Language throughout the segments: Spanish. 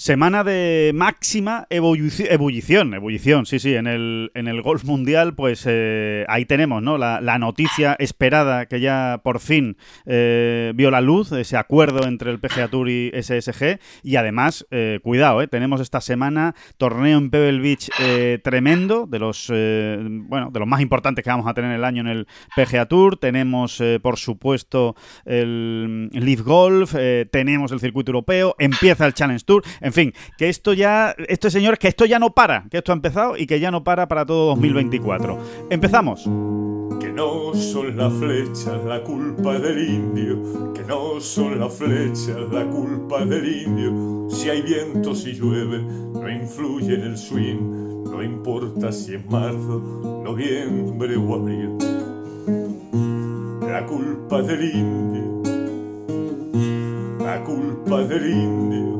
Semana de máxima ebullición, ebullición, sí, sí, en el, en el golf mundial, pues eh, ahí tenemos, ¿no? La, noticia esperada que ya por fin eh, vio la luz, ese acuerdo entre el PGA Tour y SSG, y además, eh, cuidado, tenemos esta semana torneo en Pebble Beach tremendo, de los, bueno, de los más importantes que vamos a tener el año en el PGA Tour, tenemos, por supuesto, el Leaf Golf, tenemos el circuito europeo, empieza el Challenge Tour, fin, que esto ya, esto señores, que esto ya no para, que esto ha empezado y que ya no para para todo 2024. Empezamos. Que no son las flechas la culpa del indio, que no son las flechas la culpa del indio. Si hay viento, si llueve, no influye en el swing, no importa si es marzo, noviembre o abril. La culpa del indio, la culpa del indio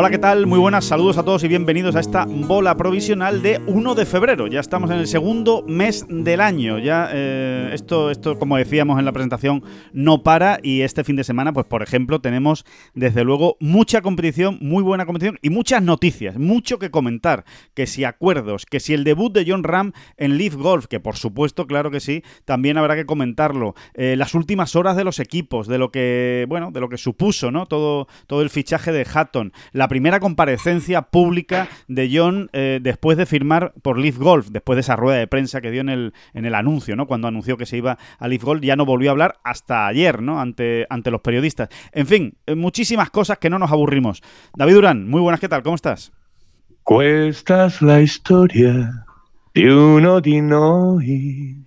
Hola, ¿qué tal? Muy buenas, saludos a todos y bienvenidos a esta bola provisional de 1 de febrero. Ya estamos en el segundo mes del año. Ya eh, esto, esto, como decíamos en la presentación, no para y este fin de semana, pues por ejemplo, tenemos desde luego mucha competición, muy buena competición y muchas noticias, mucho que comentar. Que si acuerdos, que si el debut de John Ram en Leaf Golf, que por supuesto, claro que sí, también habrá que comentarlo. Eh, las últimas horas de los equipos, de lo que, bueno, de lo que supuso, ¿no? Todo, todo el fichaje de Hatton primera comparecencia pública de John eh, después de firmar por Leaf Golf, después de esa rueda de prensa que dio en el, en el anuncio, ¿no? Cuando anunció que se iba a Leaf Golf, ya no volvió a hablar hasta ayer, ¿no? Ante, ante los periodistas. En fin, eh, muchísimas cosas que no nos aburrimos. David Durán, muy buenas, ¿qué tal? ¿Cómo estás? Cuestas la historia de uno noi,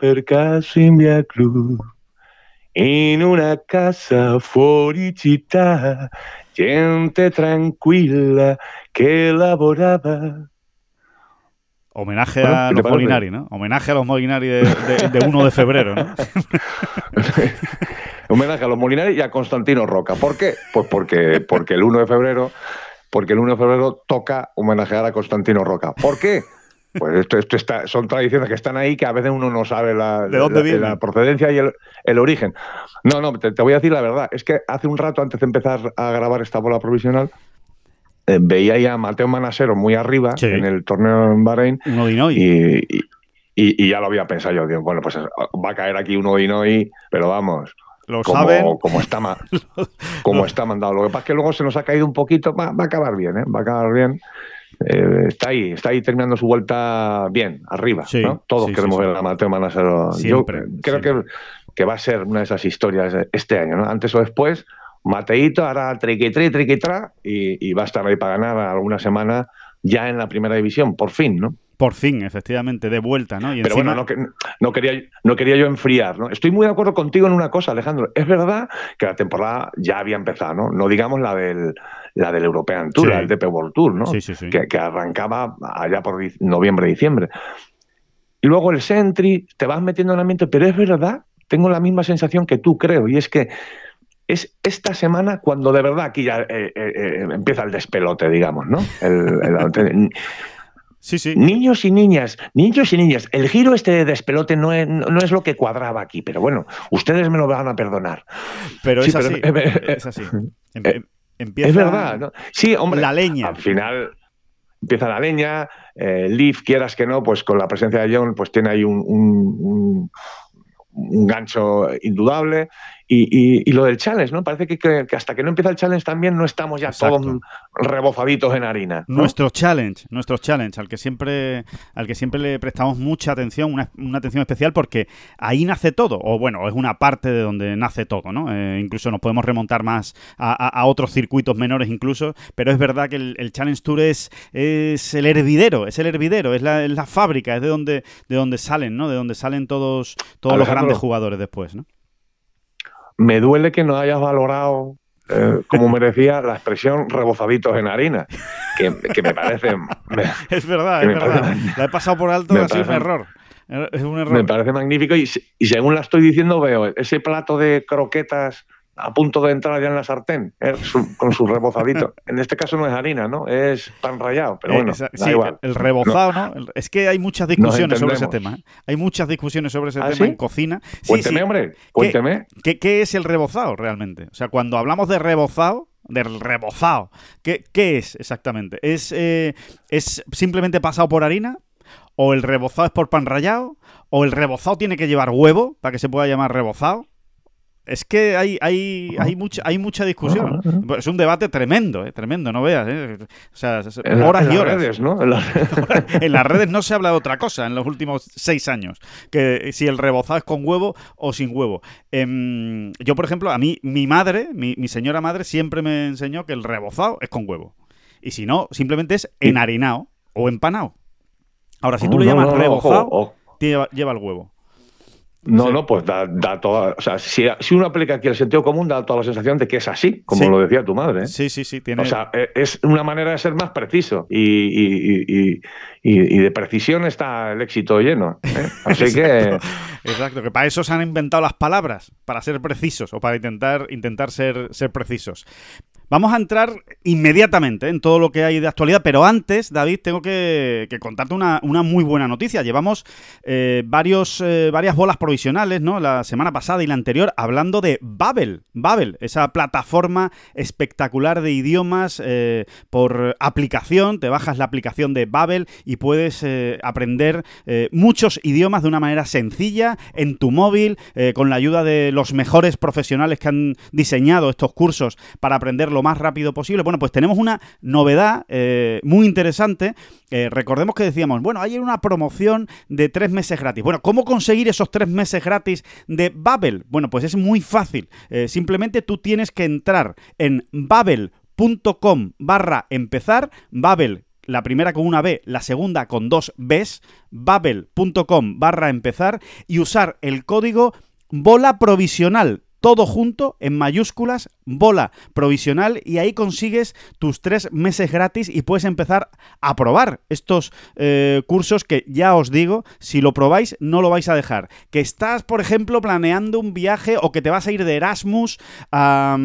per caso in via club. In una casa fuori città, gente tranquilla que lavoraba. Homenaje a los Molinari, ¿no? Homenaje a los Molinari de, 1 de febrero, ¿no? Homenaje a los Molinari y a Constantino Roca. ¿Por qué? Pues porque, porque el 1 de febrero, porque el 1 de febrero toca homenajear a Constantino Roca. ¿Por qué? Pues esto, esto está, son tradiciones que están ahí que a veces uno no sabe la, la, procedencia y el, origen. No, no, te, voy a decir la verdad. Es que hace un rato, antes de empezar a grabar esta bola provisional, eh, veía ya a Mateo Manasero muy arriba en el torneo en Bahrein. Y, y, ya lo había pensado yo. bueno, pues va a caer aquí un Odinoy, pero vamos. Lo como, saben. Como está, como está mandado. Lo que pasa es que luego se nos ha caído un poquito. Va, va a acabar bien, ¿eh? Va a acabar bien. Eh, está ahí, está ahí terminando su vuelta bien, arriba. Todos queremos ver a Mateo Manasero. Yo creo que, que, va a ser una de esas historias este año, ¿no? Antes o después, Mateito hará triqui-tri, triqui-tra y, y va a estar ahí para ganar alguna semana ya en la primera división, por fin, ¿no? Por fin, efectivamente, de vuelta, ¿no? Pero bueno, no, quería, no quería yo enfriar, ¿no? Estoy muy de acuerdo contigo en una cosa, Alejandro. Es verdad que la temporada ya había empezado, ¿no? No digamos la del, la del European Tour, el DP World Tour, ¿no? Sí, sí, que, que, arrancaba allá por noviembre, diciembre. Y luego el Sentry, te vas metiendo en el ambiente, pero es verdad, tengo la misma sensación que tú, creo, y es que es esta semana cuando de verdad aquí ya eh, eh, eh, empieza el despelote, digamos, ¿no? El, Sí, sí. Niños y niñas, niños y niñas, el giro este de despelote no es, no es lo que cuadraba aquí, pero bueno, ustedes me lo van a perdonar. Pero es así, es así. Em, em, empieza es verdad, ¿no? Sí, hombre. La leña. Al final empieza la leña, eh, Leaf, quieras que no, pues con la presencia de John, pues tiene ahí un, un, un gancho indudable y, lo del challenge, ¿no? Parece que, hasta que no empieza el challenge también no estamos ya todos rebozaditos en harina. Nuestro challenge, nuestro challenge, al que siempre, al que siempre le prestamos mucha atención, una, atención especial, porque ahí nace todo, o bueno, es una parte de donde nace todo, ¿no? Eh, incluso nos podemos remontar más a, otros circuitos menores incluso, pero es verdad que el, Challenge Tour es, es el hervidero, es el hervidero, es la, es la fábrica, es de donde, de donde salen, ¿no? De donde salen todos, todos los grandes jugadores después, ¿no? Me duele que no hayas valorado eh, como merecía la expresión rebozaditos en harina, que, me parece... es verdad, es verdad. La he pasado por alto, ha sido un error. Es un error. Me parece magnífico y, y según la estoy diciendo veo ese plato de croquetas a punto de entrar ya en la sartén, ¿eh? con su rebozadito. en este caso no es harina, ¿no? Es pan rallado, pero bueno, sí, El rebozado, ¿no? Es que hay muchas discusiones sobre ese tema. ¿eh? Hay muchas discusiones sobre ese ¿Ah, tema en cocina. cuénteme, hombre, cuénteme. ¿Qué, ¿Qué, es el rebozado realmente? O sea, cuando hablamos de rebozado, del rebozado, ¿qué, qué es exactamente? ¿Es, eh, ¿Es simplemente pasado por harina? ¿O el rebozado es por pan rallado? ¿O el rebozado tiene que llevar huevo para que se pueda llamar rebozado? Es que hay, hay, hay, mucha, hay mucha discusión. Es un debate tremendo, eh, tremendo, no veas. Eh. O sea, horas y horas. Redes, ¿no? En, las... redes no se habla de otra cosa en los últimos seis años. Que si el rebozado es con huevo o sin huevo. Em, yo, por ejemplo, a mí, mi madre, mi, señora madre, siempre me enseñó que el rebozado es con huevo. Y si no, simplemente es enharinado o empanado. Ahora, si tú le llamas rebozado, lleva el huevo. No, no, pues da, da, toda. O sea, si, si, uno aplica aquí el sentido común, da toda la sensación de que es así, como lo decía tu madre. ¿eh? Sí, sí, sí. Tiene... O sea, e, es una manera de ser más preciso. Y, y, de precisión está el éxito lleno. ¿eh? Así que. Exacto, que para eso se han inventado las palabras, para ser precisos o para intentar, intentar ser, ser precisos. Vamos a entrar inmediatamente en todo lo que hay de actualidad, pero antes, David, tengo que, contarte una, muy buena noticia. Llevamos eh, varios, eh, varias bolas provisionales, ¿no? La semana pasada y la anterior, hablando de Babel. Babel, esa plataforma espectacular de idiomas eh, por aplicación. Te bajas la aplicación de Babel y puedes aprender muchos idiomas de una manera sencilla en tu móvil, con la ayuda de los mejores profesionales que han diseñado estos cursos para aprenderlo lo más rápido posible. Bueno, pues tenemos una novedad eh, muy interesante. Eh, recordemos que decíamos, bueno, hay una promoción de tres meses gratis. Bueno, ¿cómo conseguir esos tres meses gratis de Babel? Bueno, pues es muy fácil. Eh, simplemente tú tienes que entrar en babel.com barra empezar, Babel la primera con una B, la segunda con dos Bs, babel.com barra empezar y usar el código bola provisional todo junto en mayúsculas, bola provisional y ahí consigues tus tres meses gratis y puedes empezar a probar estos eh, cursos que ya os digo, si lo probáis no lo vais a dejar. Que estás, por ejemplo, planeando un viaje o que te vas a ir de Erasmus a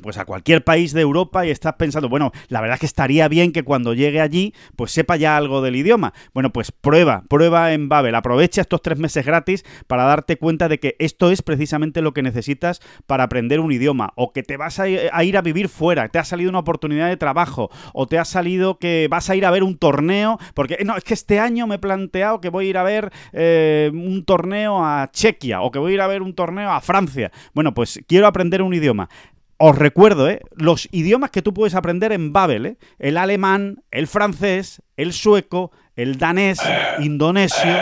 pues a cualquier país de Europa y estás pensando, bueno, la verdad que estaría bien que cuando llegue allí, pues sepa ya algo del idioma. Bueno, pues prueba, prueba en Babel, aprovecha estos tres meses gratis para darte cuenta de que esto es precisamente lo que necesitas para aprender un idioma, o que te vas a ir a vivir fuera, te ha salido una oportunidad de trabajo, o te ha salido que vas a ir a ver un torneo, porque no, es que este año me he planteado que voy a ir a ver eh, un torneo a Chequia, o que voy a ir a ver un torneo a Francia. Bueno, pues quiero aprender un idioma os recuerdo, ¿eh? los idiomas que tú puedes aprender en Babel, ¿eh? el alemán, el francés, el sueco, el danés, indonesio,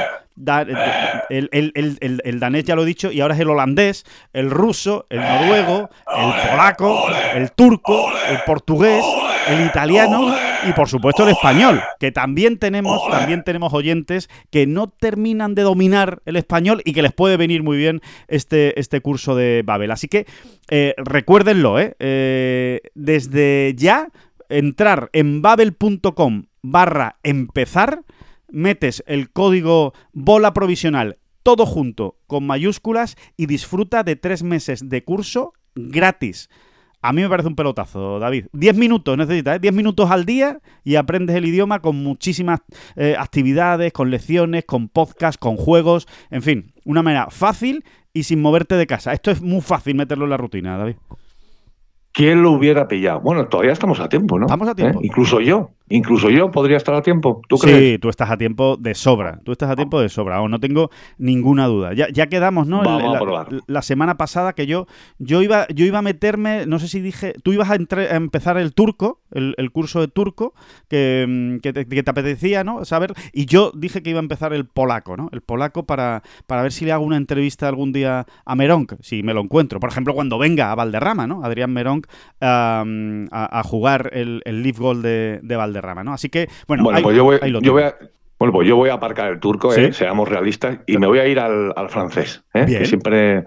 el, el, danés ya lo he dicho, y ahora es el holandés, el ruso, el noruego, el polaco, el turco, el portugués, el italiano y por supuesto el español, que también tenemos, también tenemos oyentes que no terminan de dominar el español y que les puede venir muy bien este, este curso de Babel. Así que eh, recuérdenlo, ¿eh? ¿eh? desde ya entrar en babel.com barra empezar, metes el código bola provisional todo junto con mayúsculas y disfruta de tres meses de curso gratis. A mí me parece un pelotazo, David. Diez minutos necesitas, ¿eh? Diez minutos al día y aprendes el idioma con muchísimas eh, actividades, con lecciones, con podcasts, con juegos, en fin, una manera fácil y sin moverte de casa. Esto es muy fácil meterlo en la rutina, David. ¿Quién lo hubiera pillado? Bueno, todavía estamos a tiempo, ¿no? Estamos a tiempo. ¿Eh? Incluso yo. Incluso yo podría estar a tiempo. ¿Tú crees? Sí, tú estás a tiempo de sobra. Tú estás a tiempo de sobra. no tengo ninguna duda. Ya, ya quedamos, ¿no? la, la, semana pasada que yo, yo, iba, yo iba a meterme, no sé si dije, tú ibas a, empezar el turco, el, curso de turco, que, mm, que, te, apetecía, ¿no? Saber. Y yo dije que iba a empezar el polaco, ¿no? El polaco para, para ver si le hago una entrevista algún día a Meronk, si me lo encuentro. Por ejemplo, cuando venga a Valderrama, ¿no? Adrián Meronk a, jugar el, el Leaf Goal de, de Valderrama. ¿No? Así que, bueno, pues yo voy, a, bueno, pues yo voy a aparcar el turco, ¿eh? seamos realistas, y me voy a ir al, francés, ¿eh? que siempre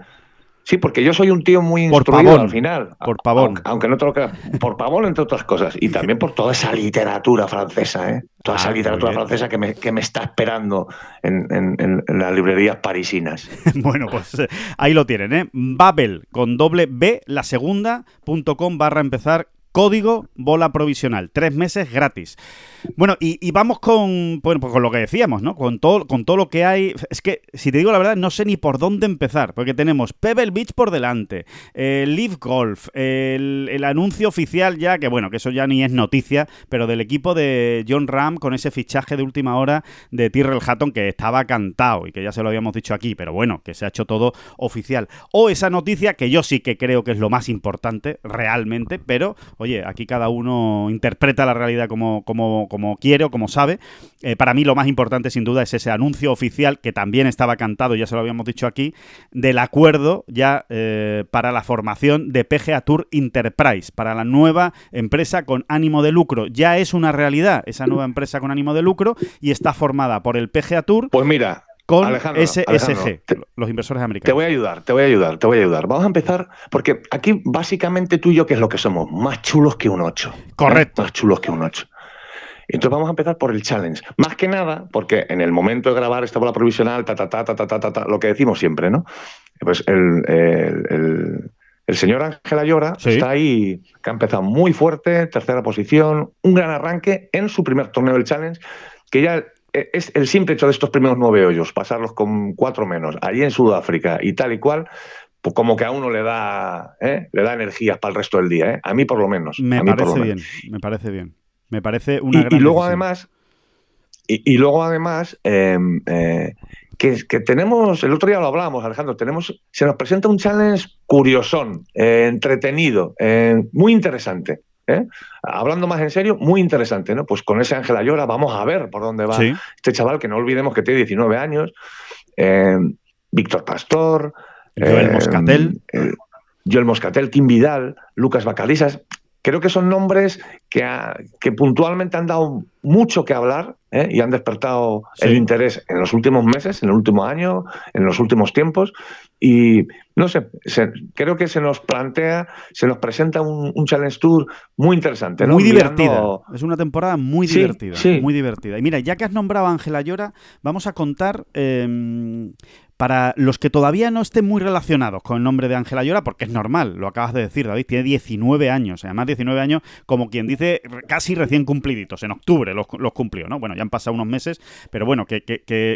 Sí, porque yo soy un tío muy Por instruido pavón, al final. por pavón. Aunque, aunque no te lo creas. Por pavón, entre otras cosas. Y también por toda esa literatura francesa, ¿eh? Toda Ah, esa muy literatura francesa que me, que me está esperando en, en- en- en las librerías parisinas. bueno, pues eh, ahí lo tienen, ¿eh? Babel, con doble B, la segunda, punto com barra empezar, código bola provisional, tres meses gratis. Bueno, y, vamos con, bueno, pues con lo que decíamos, ¿no? Con todo, con todo lo que hay. Es que, si te digo la verdad, no sé ni por dónde empezar, porque tenemos Pebble Beach por delante, eh, Leaf Golf, el, el anuncio oficial ya, que bueno, que eso ya ni es noticia, pero del equipo de John Ram con ese fichaje de última hora de Tyrrell Hatton que estaba cantado y que ya se lo habíamos dicho aquí, pero bueno, que se ha hecho todo oficial. O esa noticia que yo sí que creo que es lo más importante, realmente, pero oye, aquí cada uno interpreta la realidad como, como, como quiere o como sabe. Eh, para mí lo más importante sin duda es ese anuncio oficial que también estaba cantado, ya se lo habíamos dicho aquí, del acuerdo ya eh, para la formación de PGA Tour Enterprise, para la nueva empresa con ánimo de lucro. Ya es una realidad esa nueva empresa con ánimo de lucro y está formada por el PGA Tour Pues mira, con Alejandro, SSG, Alejandro, te- los inversores Te americanos. voy a ayudar, te voy a ayudar, te voy a ayudar. Vamos a empezar, porque aquí básicamente tú y yo, ¿qué es lo que somos? Más chulos que un 8. Correcto. Más chulos que un 8. Entonces vamos a empezar por el challenge. Más que nada, porque en el momento de grabar esta bola provisional, ta, ta, ta, ta, ta, ta, ta, ta, lo que decimos siempre, ¿no? Pues el, el- el- el señor Ángel Ayora Sí. está ahí, que ha empezado muy fuerte, tercera posición, un gran arranque en su primer torneo del challenge, que ya es el simple hecho de estos primeros nueve hoyos, pasarlos con cuatro menos, allí en Sudáfrica y tal y cual, pues como que a uno le da, ¿eh? le da energías para el resto del día, ¿eh? a mí por lo menos. Me a mí por lo parece menos. bien, me parece bien. Me parece una Y, gran y luego decisión. además, y, y luego además, eh, eh, que, que tenemos, el otro día lo hablábamos, Alejandro, tenemos, se nos presenta un challenge curiosón, eh, entretenido, eh, muy interesante. ¿Eh? Hablando más en serio, muy interesante, ¿no? Pues con ese Ángel Ayora vamos a ver por dónde va Sí. este chaval, que no olvidemos que tiene 19 años, eh, Víctor Pastor, Joel eh, Moscatel. Joel Moscatel, Kim Vidal, Lucas Bacalisas. Creo que son nombres que, ha- que puntualmente han dado mucho que hablar ¿eh? y han despertado Sí. el interés en los últimos meses, en el último año, en los últimos tiempos. Y no sé, se- creo que se nos plantea, se nos presenta un, un Challenge Tour muy interesante. ¿no? Muy Mirando- divertida. Es una temporada muy Sí, divertida. sí. Muy divertida. Y mira, ya que has nombrado a Ángela Llora, vamos a contar. eh, para los que todavía no estén muy relacionados con el nombre de Ángela Llora, porque es normal, lo acabas de decir, David, tiene 19 años, además 19 años, como quien dice, casi recién cumpliditos, en octubre los, cumplió, ¿no? Bueno, ya han pasado unos meses, pero bueno, que,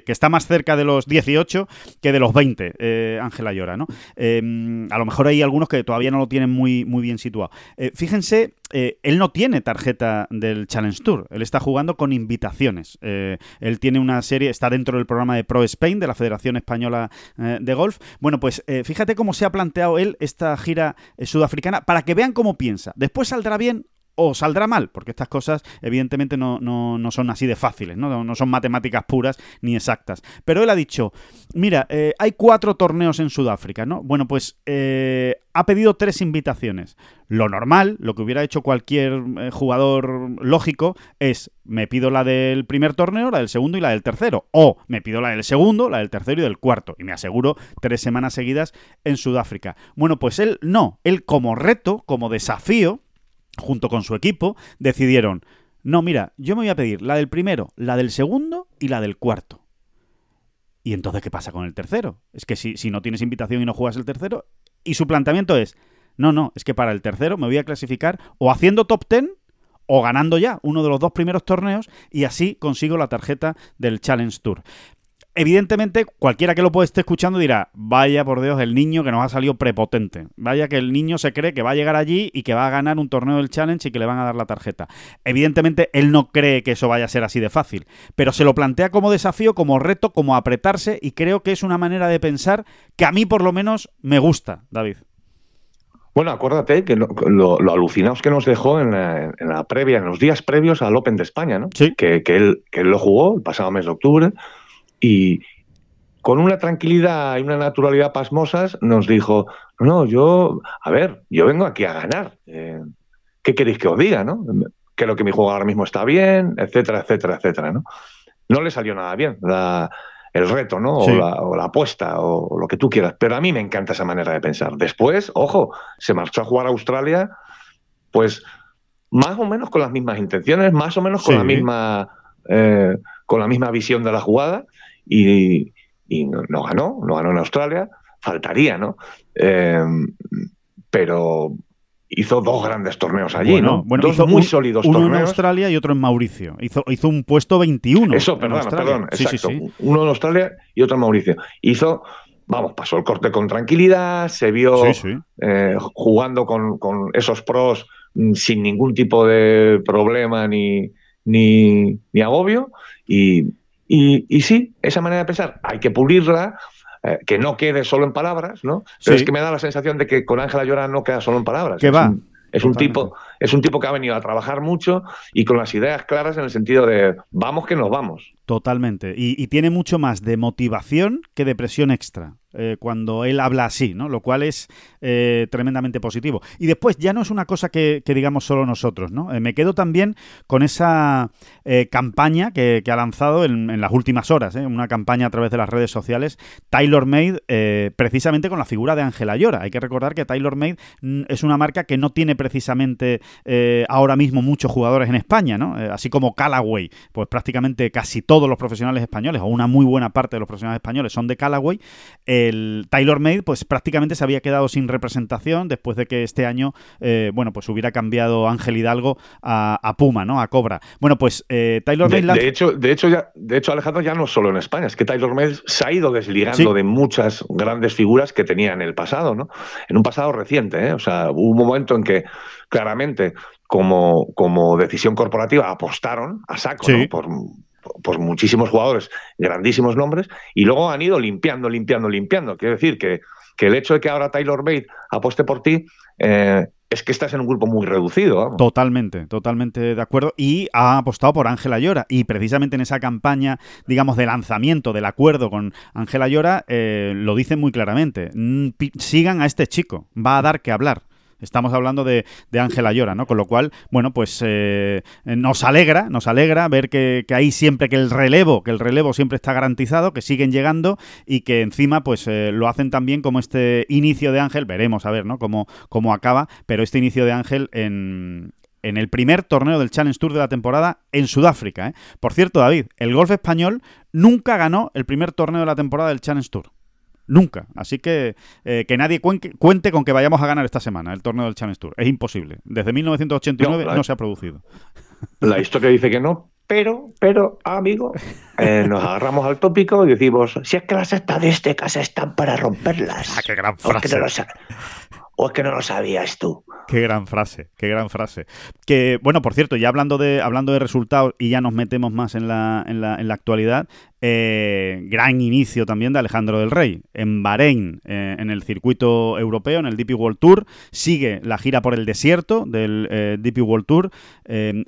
está más cerca de los 18 que de los 20, eh, Ángela Llora, ¿no? Eh, a lo mejor hay algunos que todavía no lo tienen muy, muy bien situado. Eh, fíjense, eh, él no tiene tarjeta del Challenge Tour, él está jugando con invitaciones. Eh, él tiene una serie, está dentro del programa de Pro Spain, de la Federación Española eh, de Golf. Bueno, pues eh, fíjate cómo se ha planteado él esta gira eh, sudafricana para que vean cómo piensa. Después saldrá bien o saldrá mal, porque estas cosas evidentemente no, no- no son así de fáciles, ¿no? No son matemáticas puras ni exactas. Pero él ha dicho, mira, eh, hay cuatro torneos en Sudáfrica, ¿no? Bueno, pues eh, ha pedido tres invitaciones. Lo normal, lo que hubiera hecho cualquier eh, jugador lógico, es me pido la del primer torneo, la del segundo y la del tercero. O me pido la del segundo, la del tercero y del cuarto. Y me aseguro tres semanas seguidas en Sudáfrica. Bueno, pues él no. Él como reto, como desafío, junto con su equipo, decidieron, no, mira, yo me voy a pedir la del primero, la del segundo y la del cuarto. ¿Y entonces qué pasa con el tercero? Es que si, si no tienes invitación y no juegas el tercero, y su planteamiento es, no, no, es que para el tercero me voy a clasificar o haciendo top 10 o ganando ya uno de los dos primeros torneos y así consigo la tarjeta del Challenge Tour. Evidentemente, cualquiera que lo pueda esté escuchando dirá, vaya por Dios, el niño que nos ha salido prepotente. Vaya que el niño se cree que va a llegar allí y que va a ganar un torneo del Challenge y que le van a dar la tarjeta. Evidentemente, él no cree que eso vaya a ser así de fácil, pero se lo plantea como desafío, como reto, como apretarse y creo que es una manera de pensar que a mí por lo menos me gusta, David. Bueno, acuérdate que lo, lo- lo alucinados que nos dejó en la, en la previa, en los días previos al Open de España, ¿no? Sí. Que, que él, que él lo jugó el pasado mes de octubre y con una tranquilidad y una naturalidad pasmosas nos dijo, no, yo, a ver, yo vengo aquí a ganar. eh, ¿Qué queréis que os diga, no? Creo que mi juego ahora mismo está bien, etcétera, etcétera, etcétera, ¿no? No le salió nada bien la, el reto, ¿no? O, la, apuesta, o, lo que tú quieras. Pero a mí me encanta esa manera de pensar. Después, ojo, se marchó a jugar a Australia, pues más o menos con las mismas intenciones, más o menos con la misma eh, con la misma visión de la jugada y, no, ganó, no ganó en Australia, faltaría, ¿no? Eh, pero hizo dos grandes torneos allí, ¿no? Bueno, dos muy sólidos uno en Australia y otro en Mauricio. Hizo, hizo un puesto 21. Eso, perdón, perdón, exacto. Uno en Australia y otro en Mauricio. Hizo, vamos, pasó el corte con tranquilidad, se vio eh, jugando con, esos pros mm, sin ningún tipo de problema ni, ni, ni agobio. Y, y, sí, esa manera de pensar hay que pulirla, eh, que no quede solo en palabras, ¿no? Pero es que me da la sensación de que con Ángela Llora no queda solo en palabras. Que va. es un tipo, es un tipo que ha venido a trabajar mucho y con las ideas claras en el sentido de vamos que nos vamos. Totalmente. Y, tiene mucho más de motivación que de presión extra. Eh, cuando él habla así, ¿no? Lo cual es eh, tremendamente positivo. Y después ya no es una cosa que, digamos solo nosotros, ¿no? Eh, me quedo también con esa campaña que, ha lanzado en, las últimas horas, una campaña a través de las redes sociales, Taylor Made, precisamente con la figura de Ángela Llora. Hay que recordar que Taylor Made mm, es una marca que no tiene precisamente ahora mismo muchos jugadores en España, ¿no? así como Callaway, pues prácticamente casi todos los profesionales españoles, o una muy buena parte de los profesionales españoles son de Callaway. El Taylor Made, pues prácticamente se había quedado sin representación después de que este año, eh, bueno, pues hubiera cambiado Ángel Hidalgo a, Puma, ¿no? A Cobra. Bueno, pues eh, Taylor Made... De, hecho, de, hecho, ya, de hecho, Alejandro, ya no solo en España, es que Taylor Made se ha ido desligando de muchas grandes figuras que tenía en el pasado, ¿no? En un pasado reciente, ¿eh? O sea, hubo un momento en que claramente como, como decisión corporativa apostaron a saco por, por muchísimos jugadores, grandísimos nombres, y luego han ido limpiando, limpiando, limpiando. Quiero decir que que el hecho de que ahora Taylor Bate apueste por ti eh, es que estás en un grupo muy reducido. Totalmente, totalmente de acuerdo. Y ha apostado por Ángela Llora. Y precisamente en esa campaña, digamos, de lanzamiento del acuerdo con Ángela Llora, eh, lo dicen muy claramente. Sigan a este chico, va a dar que hablar. Estamos hablando de Ángela Llora, ¿no? Con lo cual, bueno, pues eh, nos alegra, nos alegra ver que, que, ahí siempre que el relevo, que el relevo siempre está garantizado, que siguen llegando y que encima, pues eh, lo hacen también como este inicio de Ángel, veremos a ver, ¿no? Cómo, cómo acaba, pero este inicio de Ángel en, en el primer torneo del Challenge Tour de la temporada en Sudáfrica. ¿eh? Por cierto, David, el golf español nunca ganó el primer torneo de la temporada del Challenge Tour. Nunca. Así que eh, que nadie cuente con que vayamos a ganar esta semana el torneo del Challenge Tour. Es imposible. Desde 1989 no, se ha producido. La historia dice que no, pero, pero, amigo, eh, nos agarramos al tópico y decimos, si es que las estadísticas están para romperlas. Ah, qué gran frase. ¿O es que no lo sabías tú? Qué gran frase, qué gran frase. Que, bueno, por cierto, ya hablando de, hablando de resultados y ya nos metemos más en la, en la, en la actualidad, eh, gran inicio también de Alejandro del Rey. En Bahrein, eh, en el circuito europeo, en el DP World Tour, sigue la gira por el desierto del eh, DP World Tour.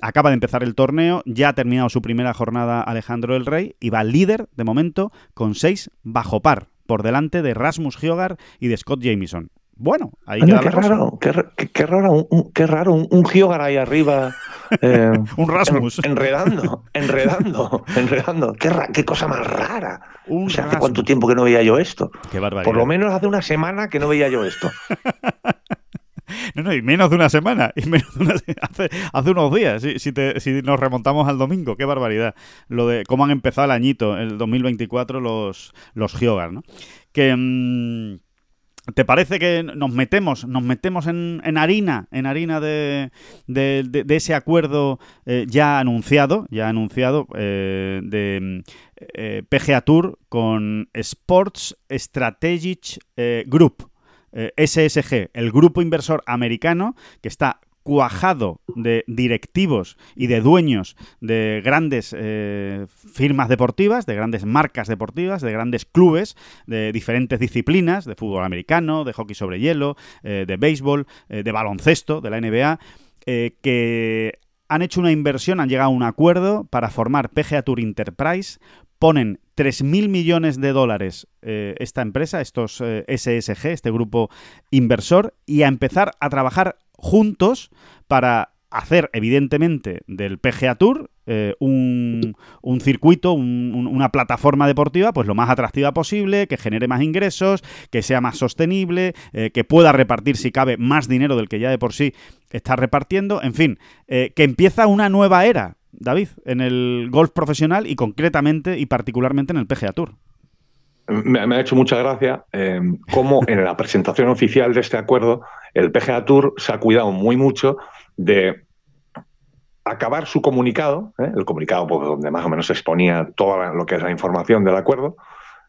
acaba de empezar el torneo, ya ha terminado su primera jornada Alejandro del Rey y va líder de momento con seis bajo par por delante de Rasmus Hyogar y de Scott Jamieson. Bueno, ahí qué, raro, qué, raro, un, qué raro, un, un ahí arriba. Eh, un Rasmus. enredando, enredando, enredando. Qué, cosa más rara. o sea, ¿hace cuánto tiempo que no veía yo esto? Qué barbaridad. Por lo menos hace una semana que no veía yo esto. No, no, y menos de una semana, y menos de una, hace, hace unos días, si, si, si, nos remontamos al domingo, qué barbaridad. Lo de cómo han empezado el añito, el 2024, los, los Hyogar, ¿no? Que, mmm, ¿Te parece que nos metemos, nos metemos en, harina, en harina de, ese acuerdo eh, ya anunciado, ya anunciado eh, de eh, PGA Tour con Sports Strategic Group, SSG, el grupo inversor americano que está cuajado de directivos y de dueños de grandes eh, firmas deportivas, de grandes marcas deportivas, de grandes clubes, de diferentes disciplinas, de fútbol americano, de hockey sobre hielo, eh, de béisbol, eh, de baloncesto, de la NBA, que han hecho una inversión, han llegado a un acuerdo para formar PGA Tour Enterprise, ponen 3.000 millones de dólares esta empresa, estos SSG, este grupo inversor, y a empezar a trabajar juntos para hacer, evidentemente, del PGA Tour eh, un, circuito, una plataforma deportiva, pues lo más atractiva posible, que genere más ingresos, que sea más sostenible, eh, que pueda repartir, si cabe, más dinero del que ya de por sí está repartiendo. En fin, que empieza una nueva era, David, en el golf profesional y concretamente y particularmente en el PGA Tour me, ha hecho mucha gracia eh, cómo en la presentación oficial de este acuerdo el PGA Tour se ha cuidado muy mucho de acabar su comunicado, ¿eh? el comunicado pues, donde más o menos se exponía toda lo que es la información del acuerdo,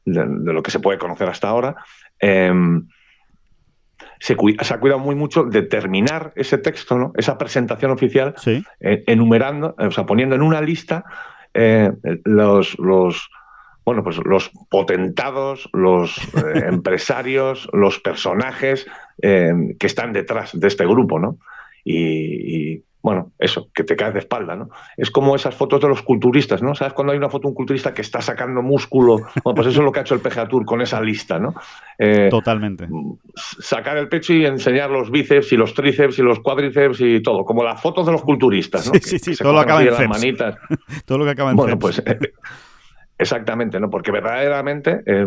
de, lo que se puede conocer hasta ahora, em, se, ha cuidado muy mucho de terminar ese texto, ¿no? esa presentación oficial, eh, enumerando, o sea, poniendo en una lista los, los bueno, pues los potentados, los eh, empresarios, los personajes eh, que están detrás de este grupo, ¿no? Y, bueno, eso, que te caes de espalda, ¿no? Es como esas fotos de los culturistas, ¿no? ¿Sabes cuando hay una foto de un culturista que está sacando músculo? Bueno, pues eso es lo que ha hecho el PGA Tour con esa lista, ¿no? Eh, Totalmente. Sacar el pecho y enseñar los bíceps y los tríceps y los cuádriceps y todo, como las fotos de los culturistas, ¿no? Sí, sí, sí, todo lo acaba en manitas. todo lo que acaba en Bueno, pues Exactamente, ¿no? Porque verdaderamente eh,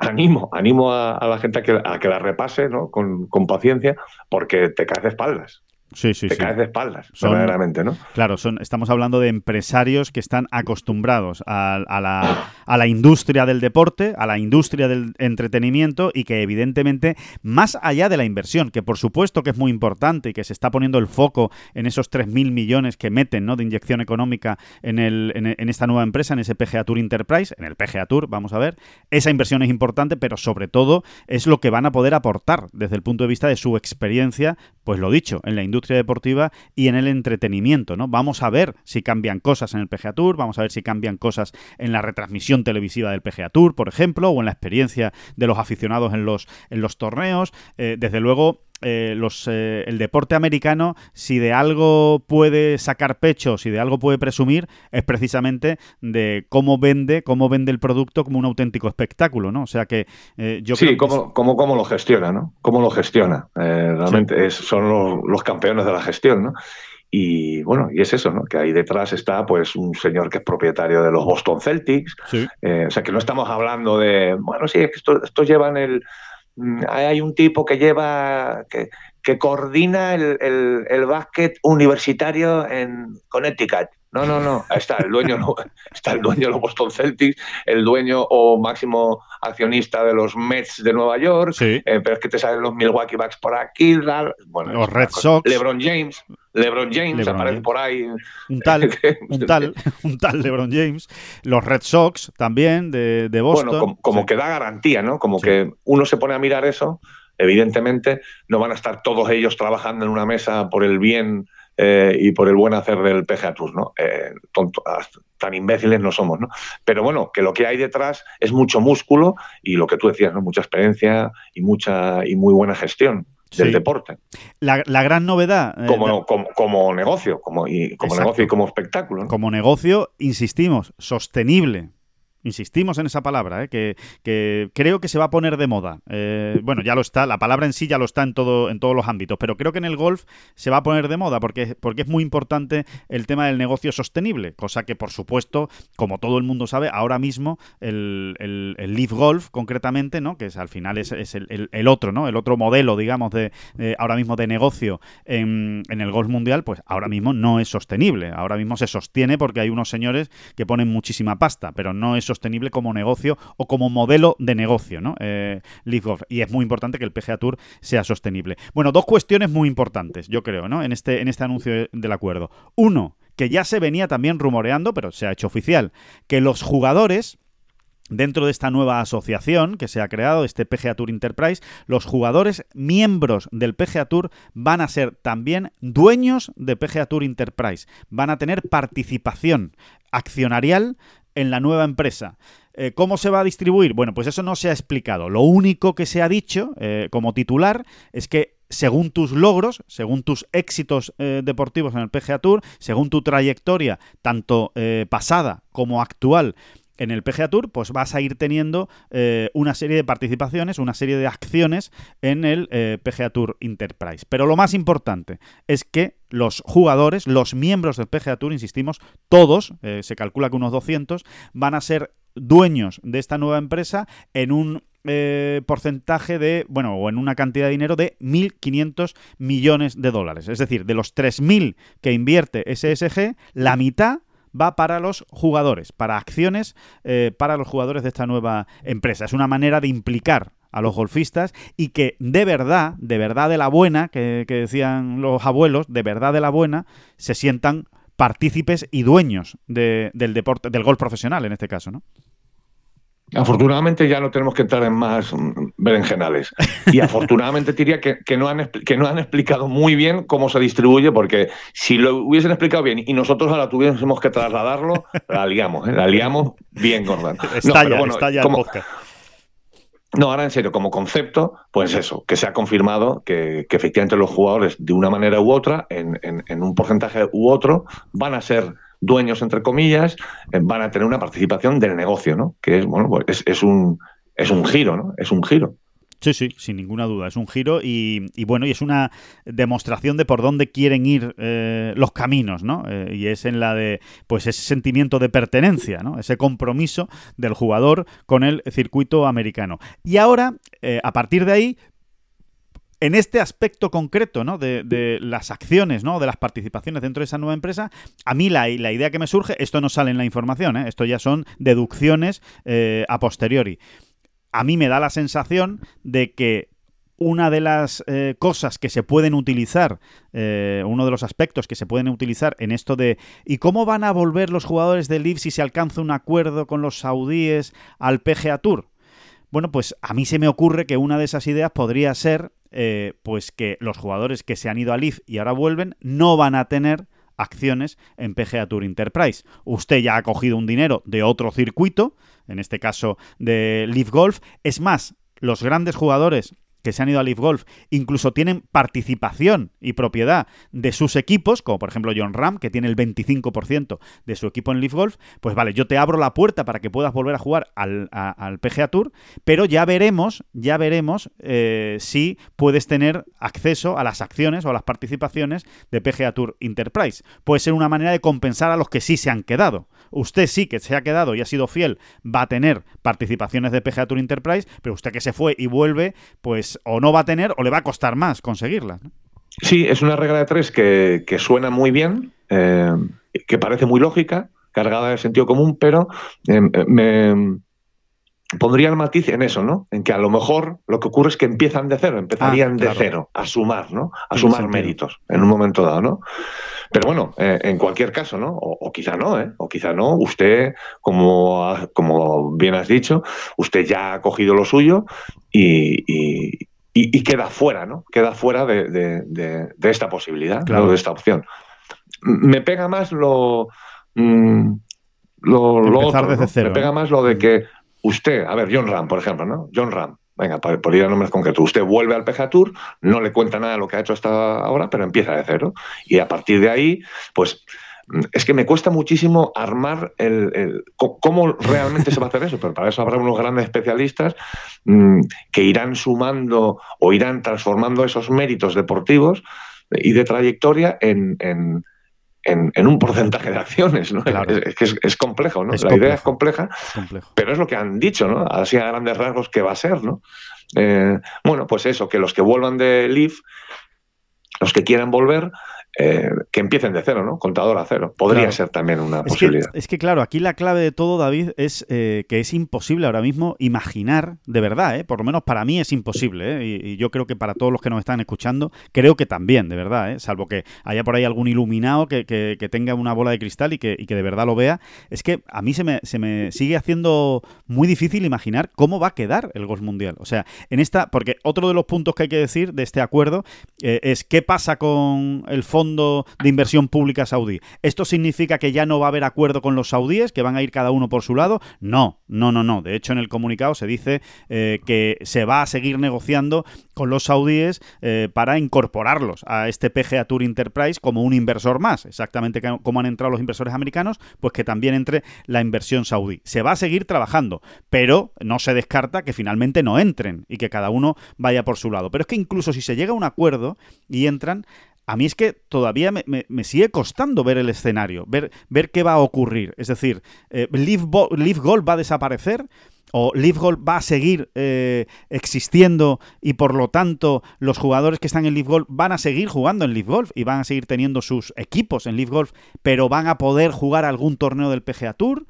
animo, animo a, la gente a que, a que la repase, ¿no? Con, paciencia, porque te caes de espaldas. Sí, sí, te caes de espaldas, verdaderamente, ¿no? Claro, son, estamos hablando de empresarios que están acostumbrados a, la, a, la, industria del deporte, a la industria del entretenimiento y que evidentemente, más allá de la inversión, que por supuesto que es muy importante y que se está poniendo el foco en esos 3.000 millones que meten ¿no? de inyección económica en, el, en, esta nueva empresa, en ese PGA Tour Enterprise, en el PGA Tour, vamos a ver, esa inversión es importante, pero sobre todo es lo que van a poder aportar desde el punto de vista de su experiencia, pues lo dicho, en la industria deportiva y en el entretenimiento, ¿no? Vamos a ver si cambian cosas en el PGA Tour, vamos a ver si cambian cosas en la retransmisión televisiva del PGA Tour, por ejemplo, o en la experiencia de los aficionados en los, en los torneos. Eh, desde luego, eh, los, eh, el deporte americano, si de algo puede sacar pecho, si de algo puede presumir, es precisamente de cómo vende, cómo vende el producto como un auténtico espectáculo, ¿no? O sea que eh, yo sí, creo cómo, cómo, cómo, lo gestiona, ¿no? Cómo lo gestiona. realmente son los, los, campeones de la gestión, ¿no? Y bueno, y es eso, ¿no? Que ahí detrás está pues un señor que es propietario de los Boston Celtics. o sea que no estamos hablando de, bueno, sí, estos, estos llevan el hay un tipo que lleva, que, que coordina el, el, básquet universitario en Connecticut. No, no, no. Está el dueño, está el dueño de los Boston Celtics, el dueño o máximo accionista de los Mets de Nueva York. Eh, pero es que te salen los Milwaukee Bucks por aquí, bueno, los Red Sox, LeBron James. LeBron James aparece por ahí. Un tal, un tal, un tal LeBron James. Los Red Sox también de, de Boston. Bueno, como, que da garantía, ¿no? Como que uno se pone a mirar eso. Evidentemente, no van a estar todos ellos trabajando en una mesa por el bien eh, y por el buen hacer del PGA Tour, ¿no? Eh, tan imbéciles no somos, ¿no? Pero bueno, que lo que hay detrás es mucho músculo y lo que tú decías, ¿no? Mucha experiencia y mucha y muy buena gestión del deporte. La, gran novedad. Eh, como, como, negocio, como, y, como negocio y como espectáculo. Como negocio, insistimos, sostenible. Insistimos en esa palabra, ¿eh? que, creo que se va a poner de moda. Eh, bueno, ya lo está, la palabra en sí ya lo está en, todo, en todos los ámbitos, pero creo que en el golf se va a poner de moda porque, porque es muy importante el tema del negocio sostenible, cosa que por supuesto, como todo el mundo sabe, ahora mismo el, el, Leaf Golf concretamente, ¿no? que es, al final es, el, otro, ¿no? el otro modelo, digamos, de ahora mismo de negocio en, en el golf mundial, pues ahora mismo no es sostenible. Ahora mismo se sostiene porque hay unos señores que ponen muchísima pasta, pero no es sostenible sostenible como negocio o como modelo de negocio, ¿no? Eh, Y es muy importante que el PGA Tour sea sostenible. Bueno, dos cuestiones muy importantes, yo creo, ¿no? En este, en este anuncio del acuerdo. Uno, que ya se venía también rumoreando, pero se ha hecho oficial, que los jugadores Dentro de esta nueva asociación que se ha creado, este PGA Tour Enterprise, los jugadores miembros del PGA Tour van a ser también dueños de PGA Tour Enterprise. Van a tener participación accionarial en la nueva empresa. Eh, ¿Cómo se va a distribuir? Bueno, pues eso no se ha explicado. Lo único que se ha dicho eh, como titular es que según tus logros, según tus éxitos eh, deportivos en el PGA Tour, según tu trayectoria, tanto pasada como actual, en el PGA Tour, pues vas a ir teniendo eh, una serie de participaciones, una serie de acciones en el eh, PGA Tour Enterprise. Pero lo más importante es que los jugadores, los miembros del PGA Tour, insistimos, todos, eh, se calcula que unos 200, van a ser dueños de esta nueva empresa en un porcentaje de, bueno, o en una cantidad de dinero de 1.500 millones de dólares. Es decir, de los 3.000 que invierte SSG, la mitad va para los jugadores, para acciones eh, para los jugadores de esta nueva empresa. Es una manera de implicar a los golfistas y que de verdad, de verdad de la buena, que, decían los abuelos, de verdad de la buena, se sientan partícipes y dueños del deporte, del golf profesional en este caso, ¿no? Afortunadamente ya no tenemos que entrar en más mm, berenjenales. Y afortunadamente diría que, no han, que no han explicado muy bien cómo se distribuye, porque si lo hubiesen explicado bien y nosotros ahora tuviésemos que trasladarlo, la liamos, ¿eh? la liamos bien gorda. Está ya, está ya el podcast. No, ahora en serio, como concepto, pues eso, que se ha confirmado que, efectivamente los jugadores, de una manera u otra, en, en un porcentaje u otro, van a ser dueños, entre comillas, eh, van a tener una participación del negocio, ¿no? Que es, bueno, pues es, un, es un giro, ¿no? Es un giro. Sí, sí, sin ninguna duda. Es un giro y, bueno, y es una demostración de por dónde quieren ir eh, los caminos, ¿no? Eh, y es en la de, pues, ese sentimiento de pertenencia, ¿no? Ese compromiso del jugador con el circuito americano. Y ahora, a partir de ahí, en este aspecto concreto ¿no? de, las acciones, ¿no? de las participaciones dentro de esa nueva empresa, a mí la, idea que me surge, esto no sale en la información, ¿eh? esto ya son deducciones eh, a posteriori. A mí me da la sensación de que una de las eh, cosas que se pueden utilizar, uno de los aspectos que se pueden utilizar en esto de ¿y cómo van a volver los jugadores del LIV si se alcanza un acuerdo con los saudíes al PGA Tour? Bueno, pues a mí se me ocurre que una de esas ideas podría ser eh, pues que los jugadores que se han ido a Leaf y ahora vuelven no van a tener acciones en PGA Tour Enterprise. Usted ya ha cogido un dinero de otro circuito, en este caso de Leaf Golf. Es más, los grandes jugadores que se han ido a Leaf Golf incluso tienen participación y propiedad de sus equipos, como por ejemplo John Ram, que tiene el 25% de su equipo en Leaf Golf, pues vale, yo te abro la puerta para que puedas volver a jugar al, PGA Tour, pero ya veremos, ya veremos eh, si puedes tener acceso a las acciones o a las participaciones de PGA Tour Enterprise. Puede ser una manera de compensar a los que sí se han quedado. Usted sí que se ha quedado y ha sido fiel, va a tener participaciones de PGA Tour Enterprise, pero usted que se fue y vuelve, pues o no va a tener o le va a costar más conseguirla. Sí, es una regla de tres que, suena muy bien, eh, que parece muy lógica, cargada de sentido común, pero eh, me pondría el matiz en eso, ¿no? En que a lo mejor lo que ocurre es que empiezan de cero, empezarían ah, de cero a sumar, ¿no? A sumar méritos en un momento dado, ¿no? Pero bueno, eh, en cualquier caso, ¿no? O, quizá no, ¿eh? O quizá no. Usted, como, como bien has dicho, usted ya ha cogido lo suyo y, queda fuera, ¿no? Queda fuera de, esta posibilidad, de esta opción. Me pega más lo... Mm, lo, Me pega más lo de que usted, a ver, John Ram, por ejemplo, ¿no? John Ram, venga, por, ir a nombres concretos, usted vuelve al PGA Tour, no le cuenta nada de lo que ha hecho hasta ahora, pero empieza de cero. Y a partir de ahí, pues es que me cuesta muchísimo armar el, cómo realmente se va a hacer eso, pero para eso habrá unos grandes especialistas mm, que irán sumando o irán transformando esos méritos deportivos y de trayectoria en, un porcentaje de acciones, ¿no? Es, que es, complejo, ¿no? la idea es compleja, pero es lo que han dicho, ¿no? Así a grandes rasgos que va a ser, ¿no? Eh, bueno, pues eso, que los que vuelvan de Leaf, los que quieran volver, eh, que empiecen de cero, ¿no? Contador a cero. Podría ser también una posibilidad. es que, claro, aquí la clave de todo, David, es eh, que es imposible ahora mismo imaginar, de verdad, ¿eh? por lo menos para mí es imposible, ¿eh? y, yo creo que para todos los que nos están escuchando, creo que también, de verdad, ¿eh? salvo que haya por ahí algún iluminado que, tenga una bola de cristal y que, de verdad lo vea, es que a mí se me, se me sigue haciendo muy difícil imaginar cómo va a quedar el Golf Mundial. O sea, en esta, porque otro de los puntos que hay que decir de este acuerdo es qué pasa con el fondo de inversión pública saudí. ¿Esto significa que ya no va a haber acuerdo con los saudíes, que van a ir cada uno por su lado? No, no, no, no. De hecho, en el comunicado se dice eh, que se va a seguir negociando con los saudíes eh, para incorporarlos a este PGA Tour Enterprise como un inversor más, exactamente como han entrado los inversores americanos, pues que también entre la inversión saudí. Se va a seguir trabajando, pero no se descarta que finalmente no entren y que cada uno vaya por su lado. Pero es que incluso si se llega a un acuerdo y entran, a mí es que todavía me, sigue costando ver el escenario, ver, qué va a ocurrir. Es decir, eh, Golf va a desaparecer o Live Golf va a seguir eh, existiendo y por lo tanto los jugadores que están en Live Golf van a seguir jugando en Live Golf y van a seguir teniendo sus equipos en Live Golf, pero van a poder jugar algún torneo del PGA Tour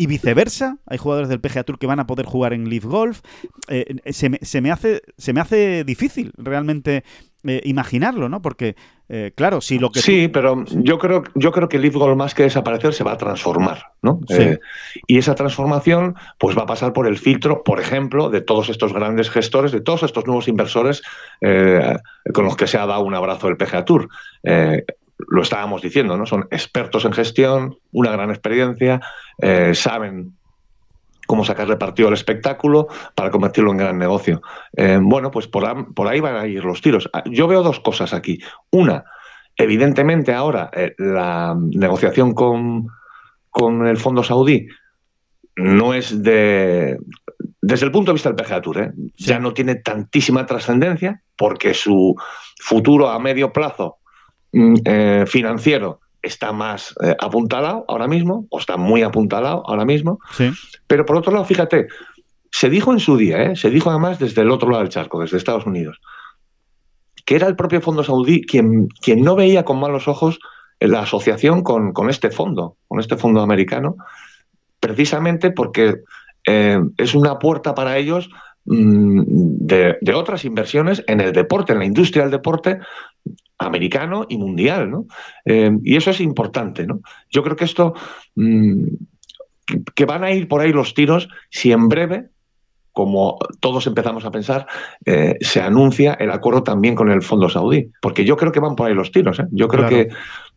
y viceversa. Hay jugadores del PGA Tour que van a poder jugar en Live Golf. Eh, se, me, se, me, hace, se me hace difícil realmente eh, imaginarlo, ¿no? Porque, eh, claro, si lo que... Sí, pero yo creo, yo creo que Live Golf más que desaparecer se va a transformar, ¿no? Eh, y esa transformación pues va a pasar por el filtro, por ejemplo, de todos estos grandes gestores, de todos estos nuevos inversores con los que se ha dado un abrazo el PGA Tour. Lo estábamos diciendo, ¿no? Son expertos en gestión, una gran experiencia, saben cómo sacarle partido al espectáculo para convertirlo en gran negocio. Eh, bueno, pues por, ahí van a ir los tiros. Ah, yo veo dos cosas aquí. Una, evidentemente ahora eh, la negociación con, con el fondo saudí no es de... Desde el punto de vista del PGA Tour, ¿eh? ya no tiene tantísima trascendencia porque su futuro a medio plazo mm, financiero está más eh, apuntalado ahora mismo, o está muy apuntalado ahora mismo. Pero por otro lado, fíjate, se dijo en su día, ¿eh? se dijo además desde el otro lado del charco, desde Estados Unidos, que era el propio fondo saudí quien, quien no veía con malos ojos la asociación con, este fondo, con este fondo americano, precisamente porque eh, es una puerta para ellos mm, de, de, otras inversiones en el deporte, en la industria del deporte, americano y mundial, ¿no? Eh, y eso es importante, ¿no? Yo creo que esto, mm, que van a ir por ahí los tiros si en breve, como todos empezamos a pensar, eh, se anuncia el acuerdo también con el Fondo Saudí, porque yo creo que van por ahí los tiros, ¿eh? Yo creo que,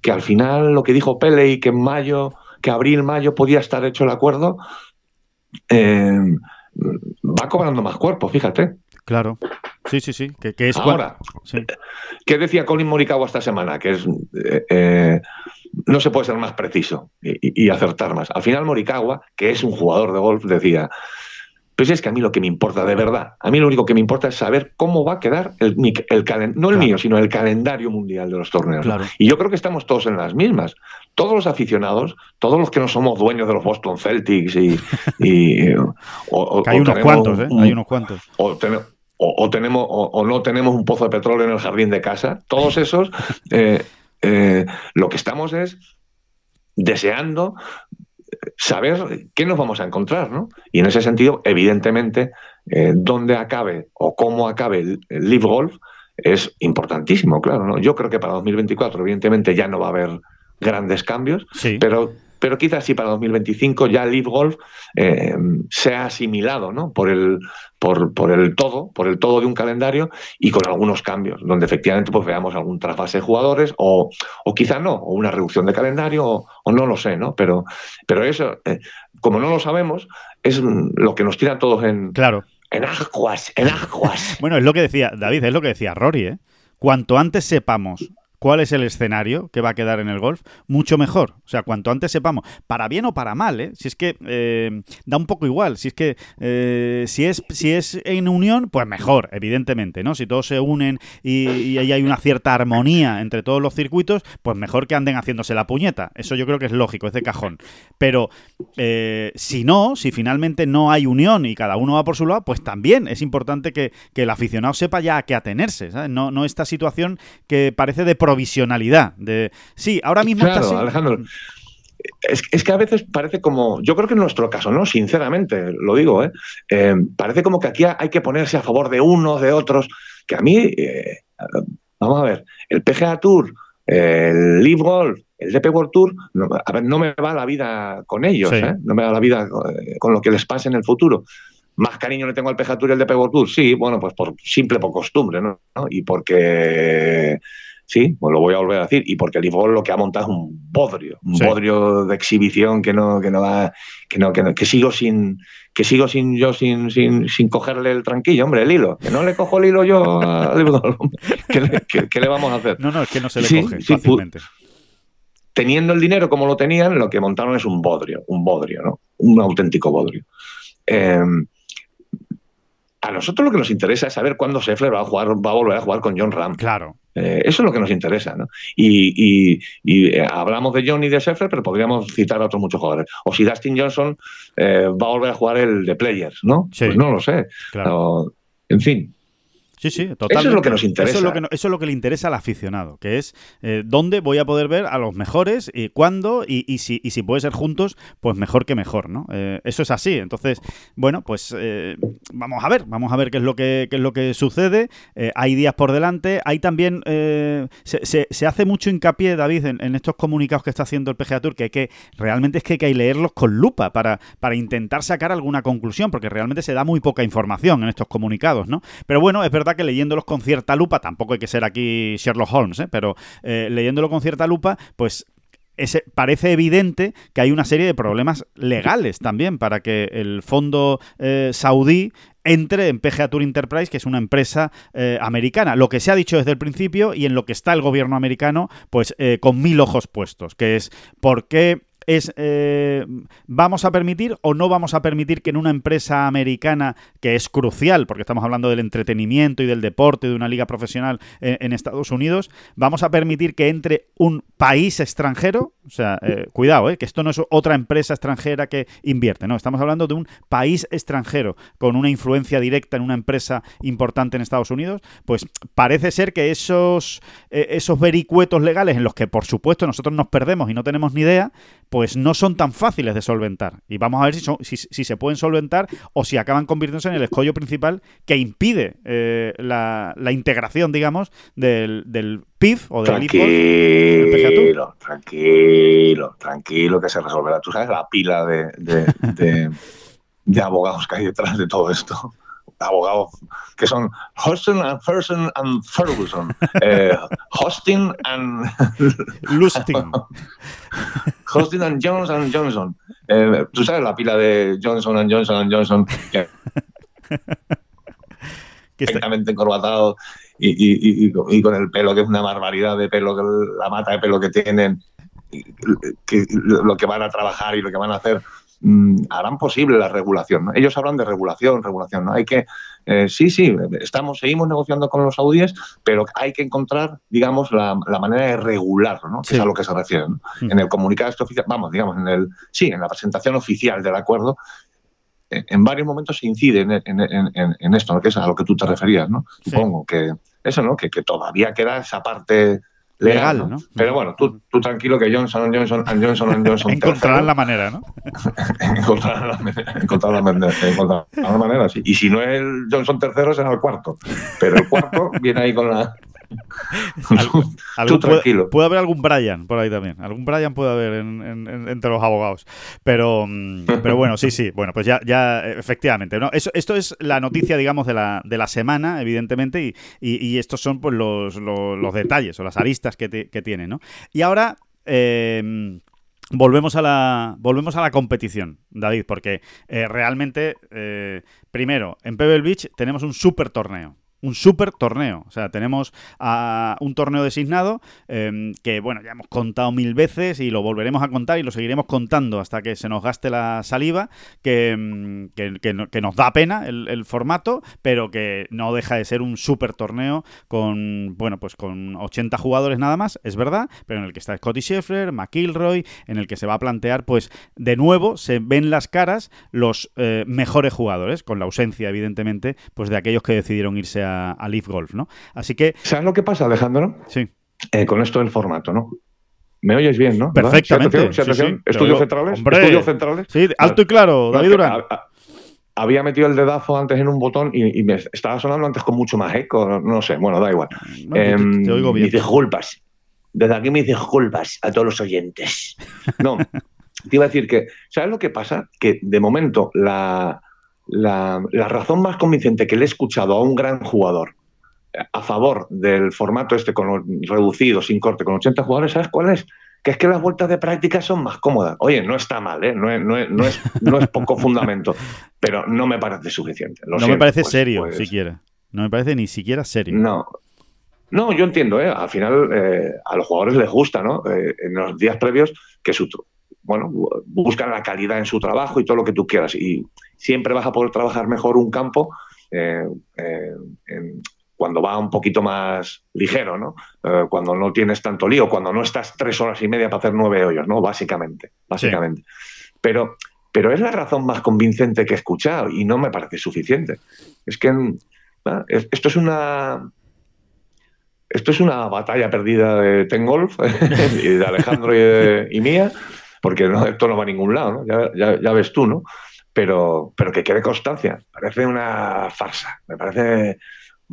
que al final lo que dijo Pele y que en mayo, que abril, mayo podía estar hecho el acuerdo, va cobrando más cuerpo, fíjate. Claro. Sí, sí, sí. Que, es Ahora, ¿qué decía Colin Morikawa esta semana? Que es. Eh, eh, no se puede ser más preciso y, acertar más. Al final, Morikawa, que es un jugador de golf, decía. Pues es que a mí lo que me importa de verdad, a mí lo único que me importa es saber cómo va a quedar el, el calendario, no el mío, sino el calendario mundial de los torneos. Y yo creo que estamos todos en las mismas. Todos los aficionados, todos los que no somos dueños de los Boston Celtics y. hay unos cuantos, ¿eh? hay unos cuantos o, tenemos, o, no tenemos un pozo de petróleo en el jardín de casa, todos esos, eh, eh, lo que estamos es deseando saber qué nos vamos a encontrar, ¿no? Y en ese sentido, evidentemente, eh, dónde acabe o cómo acabe el, Live Golf es importantísimo, claro, ¿no? Yo creo que para 2024, evidentemente, ya no va a haber grandes cambios, pero pero quizás si para 2025 ya Live Golf eh, se ha asimilado ¿no? por, el, por, por, el todo, por el todo de un calendario y con algunos cambios, donde efectivamente pues, veamos algún trasvase de jugadores o, o quizá no, o una reducción de calendario o, no lo sé, ¿no? Pero, pero eso, eh, como no lo sabemos, es lo que nos tira a todos en, claro. en aguas, en aguas. bueno, es lo que decía David, es lo que decía Rory, ¿eh? Cuanto antes sepamos cuál es el escenario que va a quedar en el golf, mucho mejor. O sea, cuanto antes sepamos, para bien o para mal, ¿eh? Si es que eh, da un poco igual. Si es que eh, si es si es en unión, pues mejor, evidentemente, ¿no? Si todos se unen y, ahí hay una cierta armonía entre todos los circuitos, pues mejor que anden haciéndose la puñeta. Eso yo creo que es lógico, es de cajón. Pero eh, si no, si finalmente no hay unión y cada uno va por su lado, pues también es importante que, el aficionado sepa ya a qué atenerse. No, no esta situación que parece de provisionalidad. De, sí, ahora mismo claro, Alejandro. Es, que a veces parece como, yo creo que en nuestro caso, ¿no? Sinceramente, lo digo, ¿eh? eh parece como que aquí hay que ponerse a favor de unos, de otros, que a mí, eh, vamos a ver, el PGA Tour, el Live Golf, el DP World Tour, no, a ver, no me va la vida con ellos, ¿eh? no me va la vida con lo que les pase en el futuro. Más cariño le tengo al PGA Tour y al DP World Tour, sí, bueno, pues por simple por costumbre, ¿no? Y porque Sí, pues lo voy a volver a decir. Y porque el Golf lo que ha montado es un bodrio, un bodrio de exhibición que no, que no va, que no, que, sigo sin, que sigo sin yo sin, sin, sin, cogerle el tranquillo, hombre, el hilo. Que no le cojo el hilo yo al ¿Qué, le vamos a hacer? No, no, es que no se le coge fácilmente. Teniendo el dinero como lo tenían, lo que montaron es un bodrio, un bodrio, ¿no? Un auténtico bodrio. Eh, a nosotros lo que nos interesa es saber cuándo Sheffler va a jugar, va a volver a jugar con John Ram. Claro. Eh, eso es lo que nos interesa, ¿no? Y, eh, hablamos de John y de Sheffler, pero podríamos citar a otros muchos jugadores. O si Dustin Johnson eh, va a volver a jugar el de Players, ¿no? Pues no lo sé. Claro. en fin, Sí, sí, totalmente. Eso es lo que nos interesa. Eso es lo que, le interesa al aficionado, que es eh, dónde voy a poder ver a los mejores y cuándo y, si, y si puede ser juntos, pues mejor que mejor, ¿no? Eh, eso es así. Entonces, bueno, pues eh, vamos a ver, vamos a ver qué es lo que, es lo que sucede. hay días por delante. Hay también, se, se, hace mucho hincapié, David, en, estos comunicados que está haciendo el PGA Tour, que, que realmente es que hay que leerlos con lupa para, para intentar sacar alguna conclusión, porque realmente se da muy poca información en estos comunicados, ¿no? Pero bueno, es verdad que leyéndolos con cierta lupa, tampoco hay que ser aquí Sherlock Holmes, ¿eh? pero eh, leyéndolo con cierta lupa, pues parece evidente que hay una serie de problemas legales también para que el fondo eh, saudí entre en PGA Tour Enterprise, que es una empresa americana. Lo que se ha dicho desde el principio y en lo que está el gobierno americano, pues con mil ojos puestos, que es por qué es eh, vamos a permitir o no vamos a permitir que en una empresa americana que es crucial, porque estamos hablando del entretenimiento y del deporte de una liga profesional en, Estados Unidos, vamos a permitir que entre un país extranjero, o sea, eh, cuidado, eh, que esto no es otra empresa extranjera que invierte, no, estamos hablando de un país extranjero con una influencia directa en una empresa importante en Estados Unidos, pues parece ser que esos, esos vericuetos legales en los que por supuesto nosotros nos perdemos y no tenemos ni idea, pues no son tan fáciles de solventar. Y vamos a ver si, si, se pueden solventar o si acaban convirtiéndose en el escollo principal que impide eh, la, integración, digamos, del, del PIF o del Tranquilo, tranquilo, tranquilo, que se resolverá. Tú sabes la pila de, de abogados que hay detrás de todo esto abogados que son Hostin and Ferguson and Ferguson, eh, Hostin and Lusting, Hostin and Johnson and Johnson. Eh, Tú sabes la pila de Johnson and Johnson and Johnson. Que perfectamente encorbatado y, y, y, y, con el pelo, que es una barbaridad de pelo, la mata de pelo que tienen, que, lo que van a trabajar y lo que van a hacer Mm, harán posible la regulación. Ellos hablan de regulación, regulación. ¿no? Hay que, eh, sí, sí, estamos, seguimos negociando con los saudíes, pero hay que encontrar, digamos, la, manera de regular, ¿no? Que es a lo que se refieren. Mm. En el comunicado este oficial, vamos, digamos, en el, sí, en la presentación oficial del acuerdo, eh, en varios momentos se incide en, esto, que es a lo que tú te referías, ¿no? Supongo que eso, ¿no? Que, que todavía queda esa parte legal, ¿no? Pero bueno, tú, tú, tranquilo que Johnson Johnson Johnson Johnson encontrarán la manera, ¿no? encontrarán la manera, encontrarán la manera, encontrarán la manera, sí. Y si no es el Johnson tercero será el cuarto, pero el cuarto viene ahí con la Tú tranquilo. Puede, haber algún Brian por ahí también. Algún Brian puede haber entre los abogados. Pero, mm, pero bueno, sí, sí. Bueno, pues ya, ya efectivamente. ¿no? Eso, esto es la noticia, digamos, de la, de la semana, evidentemente, y, y, estos son pues los, los, detalles o las aristas que, que tiene, ¿no? Y ahora. Eh, Volvemos a la, volvemos a la competición, David, porque eh, realmente, eh, primero, en Pebble Beach tenemos un super torneo un super torneo. O sea, tenemos a un torneo designado em, que, bueno, ya hemos contado mil veces y lo volveremos a contar y lo seguiremos contando hasta que se nos gaste la saliva, que, em, que, nos da pena el, formato, pero que no deja de ser un super torneo con, bueno, pues con 80 jugadores nada más, es verdad, pero en el que está Scotty Scheffler, McIlroy, en el que se va a plantear, pues, de nuevo se ven las caras los eh, mejores jugadores, con la ausencia, evidentemente, pues de aquellos que decidieron irse a a, Leaf Golf, ¿no? Así que... ¿Sabes lo que pasa, Alejandro? Sí. Eh, con esto del formato, ¿no? ¿Me oyes bien, no? Perfectamente. ¿Estudios centrales? ¿Estudios centrales? Sí, alto y claro, David Durán. había metido el dedazo antes en un botón y, me estaba sonando antes con mucho más eco, no sé, bueno, da igual. te, oigo bien. Me disculpas. Desde aquí me disculpas a todos los oyentes. No, te iba a decir que, ¿sabes lo que pasa? Que de momento la, la, razón más convincente que le he escuchado a un gran jugador a favor del formato este con reducido, sin corte, con 80 jugadores, ¿sabes cuál es? Que es que las vueltas de práctica son más cómodas. Oye, no está mal, ¿eh? no, es, no, es, no, es, poco fundamento, pero no me parece suficiente. no me parece pues, serio, pues siquiera. No me parece ni siquiera serio. No, no, yo entiendo, ¿eh? al final eh, a los jugadores les gusta, ¿no? Eh, en los días previos que su, bueno, buscan la calidad en su trabajo y todo lo que tú quieras. Y siempre vas a poder trabajar mejor un campo eh, cuando va un poquito más ligero, ¿no? cuando no tienes tanto lío, cuando no estás tres horas y media para hacer nueve hoyos, ¿no? Básicamente, básicamente. Pero, pero es la razón más convincente que he escuchado y no me parece suficiente. Es que esto es una esto es una batalla perdida de Tengolf y de Alejandro y, mía, porque no, esto no va a ningún lado, ¿no? ya, ves tú, ¿no? Pero, pero que quede constancia. Parece una farsa. Me parece,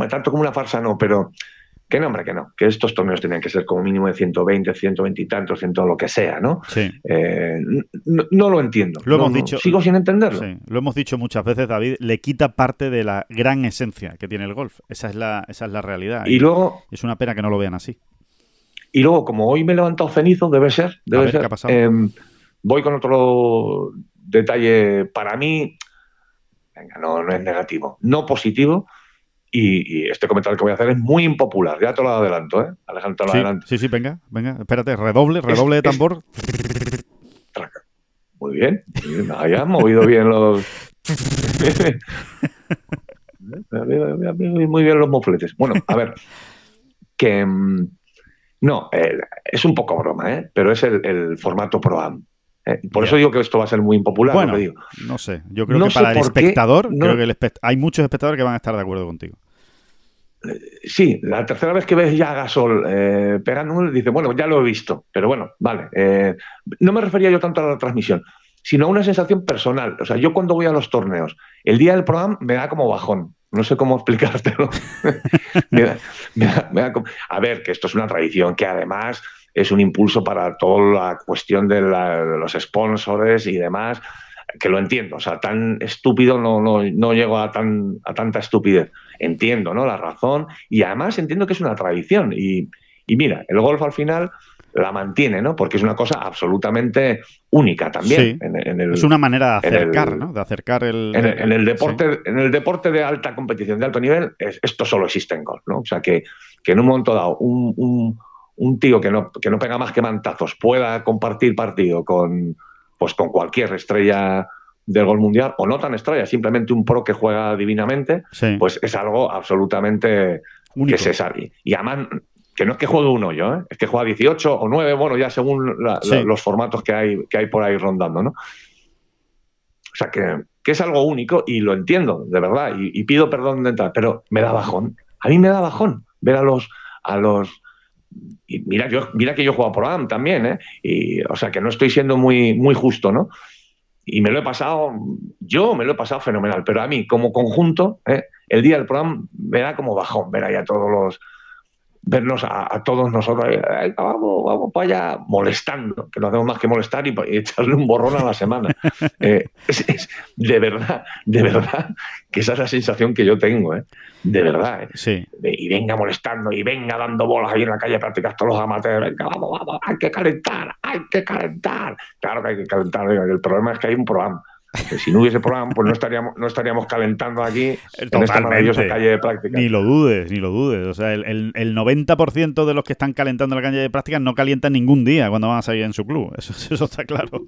tanto como una farsa no, pero que no, hombre, que no. Que estos torneos tenían que ser como mínimo de 120, 120 y tantos, 100 lo que sea, ¿no? Sí. Eh, no, lo entiendo. Lo hemos dicho. Sigo sin entenderlo. Sí, lo hemos dicho muchas veces, David. Le quita parte de la gran esencia que tiene el golf. Esa es la, esa es la realidad. Y, luego. Es una pena que no lo vean así. Y luego, como hoy me he levantado cenizo, debe ser. Debe ser. Em, voy con otro detalle para mí. Venga, no, no es negativo. No positivo y, este comentario que voy a hacer es muy impopular, ya te lo adelanto, ¿eh? Alejandro, te lo adelanto. Sí, sí, venga, venga, espérate, redoble, redoble de tambor. Muy bien, muy bien. movido bien los. muy bien los mofletes. Bueno, a ver, que. Mm, no, eh, es un poco broma, ¿eh? pero es el, formato Pro-Am. ¿Eh? por eso digo que esto va a ser muy impopular. Bueno, no sé. Yo creo que para el espectador, creo que hay muchos espectadores que van a estar de acuerdo contigo. Eh, sí, la tercera vez que ves ya a Gasol eh, pegando, dice, bueno, ya lo he visto, pero bueno, vale. Eh, no me refería yo tanto a la transmisión, sino a una sensación personal. O sea, yo cuando voy a los torneos, el día del programa me da como bajón. No sé cómo explicártelo. a ver, que esto es una tradición que además es un impulso para toda la cuestión de, los sponsors y demás, que lo entiendo. O sea, tan estúpido no, no, no llego a, tan, a tanta estupidez. Entiendo ¿no? la razón y además entiendo que es una tradición. Y, y mira, el golf al final la mantiene, ¿no? Porque es una cosa absolutamente única también. es una manera de acercar, ¿no? De acercar el... En el, deporte, en el deporte de alta competición, de alto nivel, esto solo existe en golf, ¿no? O sea, que, que en un momento dado un, un tío que no, que no pega más que mantazos pueda compartir partido con, pues con cualquier estrella del gol mundial, o no tan estrella, simplemente un pro que juega divinamente, pues es algo absolutamente que se sabe. Y además, que no es que juegue uno yo, ¿eh? es que juega 18 o 9, bueno, ya según los formatos que hay, que hay por ahí rondando, ¿no? O sea, que, que es algo único y lo entiendo, de verdad, y, y, pido perdón de entrar, pero me da bajón. A mí me da bajón ver a los, a los y mira, yo, mira que yo he jugado por AM también, ¿eh? Y, o sea que no estoy siendo muy, muy justo, ¿no? Y me lo he pasado, yo me lo he pasado fenomenal, pero a mí como conjunto, ¿eh? el día del programa me da como bajón ver ahí a todos los, vernos a, todos nosotros, vamos, vamos para allá, molestando, que no hacemos más que molestar y, echarle un borrón a la semana. Eh, es, de verdad, de verdad, que esa es la sensación que yo tengo, ¿eh? de verdad. ¿eh? Sí. y venga molestando, y venga dando bolas ahí en la calle prácticas todos los amateurs, venga, vamos, vamos, hay que calentar, hay que calentar. Claro que hay que calentar, el problema es que hay un programa si no hubiese programa, pues no estaríamos, no estaríamos calentando aquí en esta maravillosa calle de práctica. Ni lo dudes, ni lo dudes. O sea, el, el, 90% de los que están calentando la calle de práctica no calientan ningún día cuando van a salir en su club. Eso, eso está claro.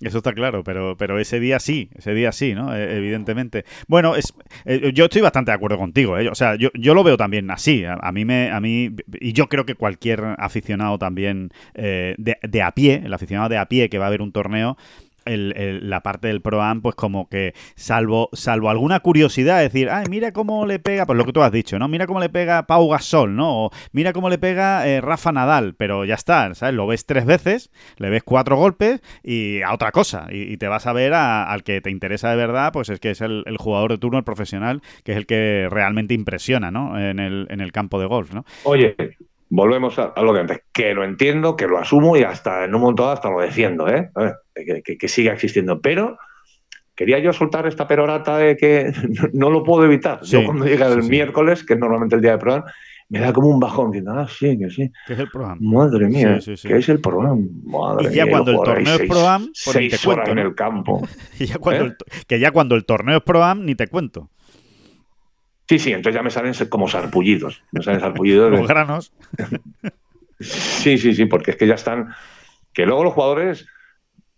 Eso está claro. Pero, pero ese día sí, ese día sí, ¿no? E, evidentemente. Bueno, es, eh, yo estoy bastante de acuerdo contigo. ¿eh? O sea, yo, yo lo veo también así. A, mí me, a mí, y yo creo que cualquier aficionado también eh, de, de a pie, el aficionado de a pie que va a ver un torneo, la parte del Pro Am, pues como que salvo, salvo alguna curiosidad, decir, ay, mira cómo le pega, pues lo que tú has dicho, ¿no? Mira cómo le pega Pau Gasol, ¿no? O mira cómo le pega eh, Rafa Nadal, pero ya está, ¿sabes? Lo ves tres veces, le ves cuatro golpes y a otra cosa. Y, te vas a ver al que te interesa de verdad, pues es que es el, jugador de turno, el profesional, que es el que realmente impresiona, ¿no? En el, en el campo de golf, ¿no? Oye, volvemos a, lo de antes, que lo entiendo, que lo asumo y hasta en un momento hasta lo defiendo, ¿eh? que, siga existiendo. Pero quería yo soltar esta perorata de que no, lo puedo evitar. yo cuando llega el miércoles, que es normalmente el día de programa, me da como un bajón, diciendo, ah, sí, que sí. ¿Qué es el programa? Madre mía, ¿qué es el programa? Madre y ya cuando el torneo es programa, pues ni te cuento. en el campo. y ya cuando ¿Eh? que ya cuando el torneo es programa, ni te cuento. Sí, sí, entonces ya me salen como sarpullidos. Me salen sarpullidos. Los granos. sí, sí, sí, porque es que ya están. Que luego los jugadores,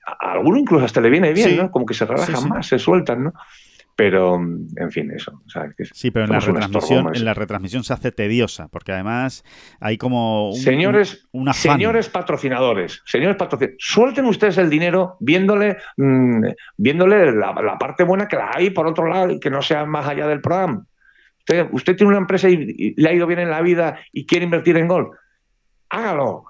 a alguno incluso hasta le viene bien, ¿no? Como que se relajan más, se sueltan, ¿no? Pero, en fin, eso. sí, pero en la, retransmisión, en la retransmisión se hace tediosa, porque además hay como señores, señores patrocinadores, señores patrocinadores, suelten ustedes el dinero viéndole, mm, viéndole la, parte buena que la hay por otro lado y que no sea más allá del programa. Usted, usted tiene una empresa y, le ha ido bien en la vida y quiere invertir en gol. Hágalo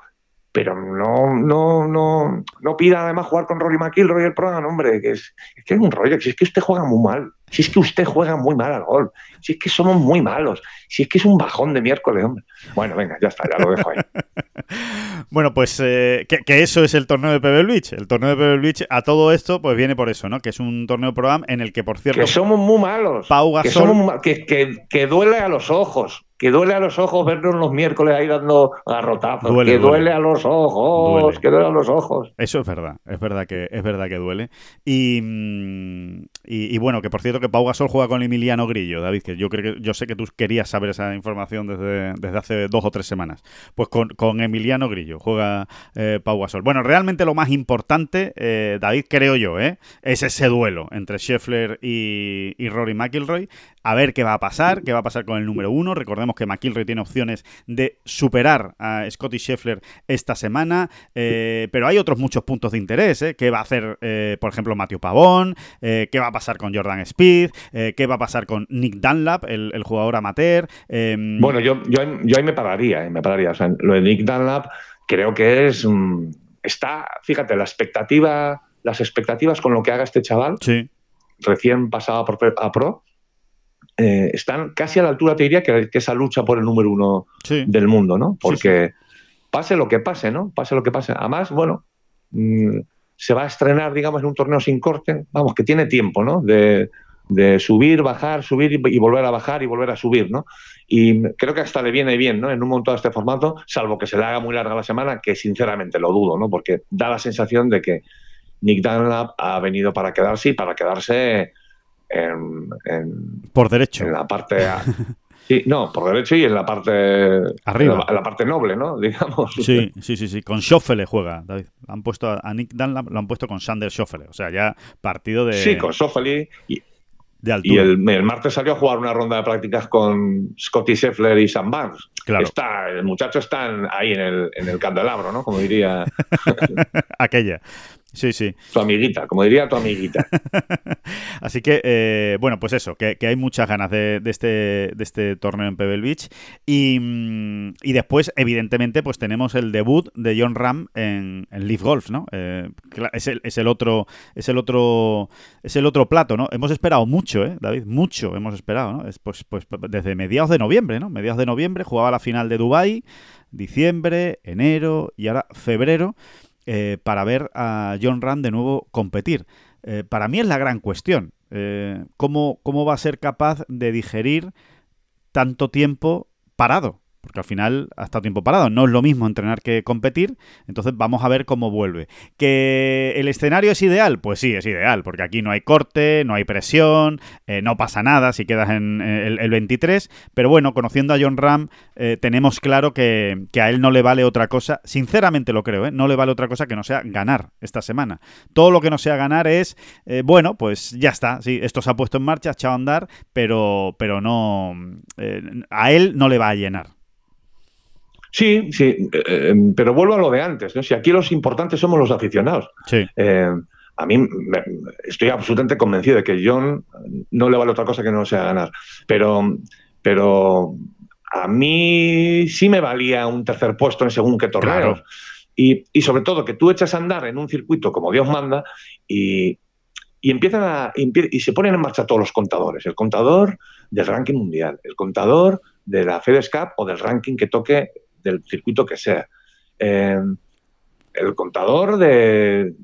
pero no, no, no, no pida además jugar con Rory McIlroy el programa, hombre, que es, es que es un rollo, si es que usted juega muy mal, si es que usted juega muy mal al gol, si es que somos muy malos, si es que es un bajón de miércoles, hombre. Bueno, venga, ya está, ya lo dejo ahí. bueno, pues eh, que, eso es el torneo de Pebble Beach. El torneo de Pebble Beach a todo esto pues viene por eso, ¿no? Que es un torneo programa en el que, por cierto... Que somos muy malos. Pau Gasol, que, que, que duele a los ojos que duele a los ojos vernos los miércoles ahí dando garrotazos, que duele, a los ojos, que duele a los ojos. Eso es verdad, es verdad que es verdad que duele. Y, mm, y, bueno, que por cierto que Pau Gasol juega con Emiliano Grillo, David, que yo creo que yo sé que tú querías saber esa información desde, desde hace dos o tres semanas. Pues con, con Emiliano Grillo juega eh, Pau Gasol. Bueno, realmente lo más importante, eh, David, creo yo, ¿eh? es ese duelo entre Scheffler y, y Rory McIlroy. A ver qué va a pasar, qué va a pasar con el número uno. Recordemos que McIlroy tiene opciones de superar a Scotty Scheffler esta semana, eh, pero hay otros muchos puntos de interés. ¿eh? ¿Qué va a hacer, eh, por ejemplo, Matthew Pavón? ¿Qué va a pasar con Jordan Speed? ¿Qué va a pasar con Nick Dunlap, el, jugador amateur? Em, bueno, yo, yo, ahí me pararía, me pararía. O sea, lo de Nick Dunlap creo que es... Mm, está, fíjate, la expectativa, las expectativas con lo que haga este chaval, recién pasado a pro, eh, están casi a la altura, te diría, que, esa lucha por el número uno del mundo, ¿no? Porque pase lo que pase, ¿no? Pase lo que pase. Además, bueno, mm, se va a estrenar, digamos, en un torneo sin corte, vamos, que tiene tiempo, ¿no? De, subir, bajar, subir y, volver a bajar y volver a subir, ¿no? Y creo que hasta le viene bien, ¿no? En un montón de este formato, salvo que se le haga muy larga la semana, que sinceramente lo dudo, ¿no? Porque da la sensación de que Nick Dunlap ha venido para quedarse y para quedarse en, por derecho. En la parte. Sí, no, por derecho y en la parte. Arriba. En la, parte noble, ¿no? Digamos. Sí, sí, sí. sí. Con Schoffele juega, David. Han puesto a Nick Dunlap, lo han puesto con Sander Schoffele. O sea, ya partido de. Sí, con Schoffele. Y, de y el, martes salió a jugar una ronda de prácticas con Scotty Scheffler y Sam Barnes. Claro. Está, el muchacho está ahí en el, en el candelabro, ¿no? Como diría. Aquella. Sí, sí. Tu amiguita, como diría tu amiguita. Así que, eh, bueno, pues eso, que, hay muchas ganas de, este, de este torneo en Pebble Beach. Y, mm, y, después, evidentemente, pues tenemos el debut de John Ram en, en Leaf Golf, ¿no? Eh, es, el, es, el, otro, es el otro, es el otro plato, ¿no? Hemos esperado mucho, ¿eh, David? Mucho hemos esperado, ¿no? Es, pues, pues desde mediados de noviembre, ¿no? Mediados de noviembre jugaba la final de Dubai, diciembre, enero y ahora febrero. Eh, para ver a John Rand de nuevo competir. Eh, para mí es la gran cuestión. Eh, ¿cómo, ¿Cómo va a ser capaz de digerir tanto tiempo parado? Porque al final ha estado tiempo parado. No es lo mismo entrenar que competir, entonces vamos a ver cómo vuelve. ¿Que el escenario es ideal? Pues sí, es ideal, porque aquí no hay corte, no hay presión, eh, no pasa nada si quedas en el, 23, pero bueno, conociendo a John Ram, eh, tenemos claro que, a él no le vale otra cosa, sinceramente lo creo, ¿eh? no le vale otra cosa que no sea ganar esta semana. Todo lo que no sea ganar es, bueno, pues ya está, sí, esto se ha puesto en marcha, echado andar, pero, pero no, a él no le va a llenar. Sí, sí, eh, eh, pero vuelvo a lo de antes, ¿no? Si aquí los importantes somos los aficionados. Sí. Eh, a mí estoy absolutamente convencido de que John no le vale otra cosa que no sea ganar. Pero, pero a mí sí me valía un tercer puesto en según qué torneos. Y, sobre todo que tú echas a andar en un circuito como Dios manda y, empiezan a, y se ponen en marcha todos los contadores. El contador del ranking mundial, el contador de la FedEx Cup o del ranking que toque del circuito que sea. Eh, el contador de,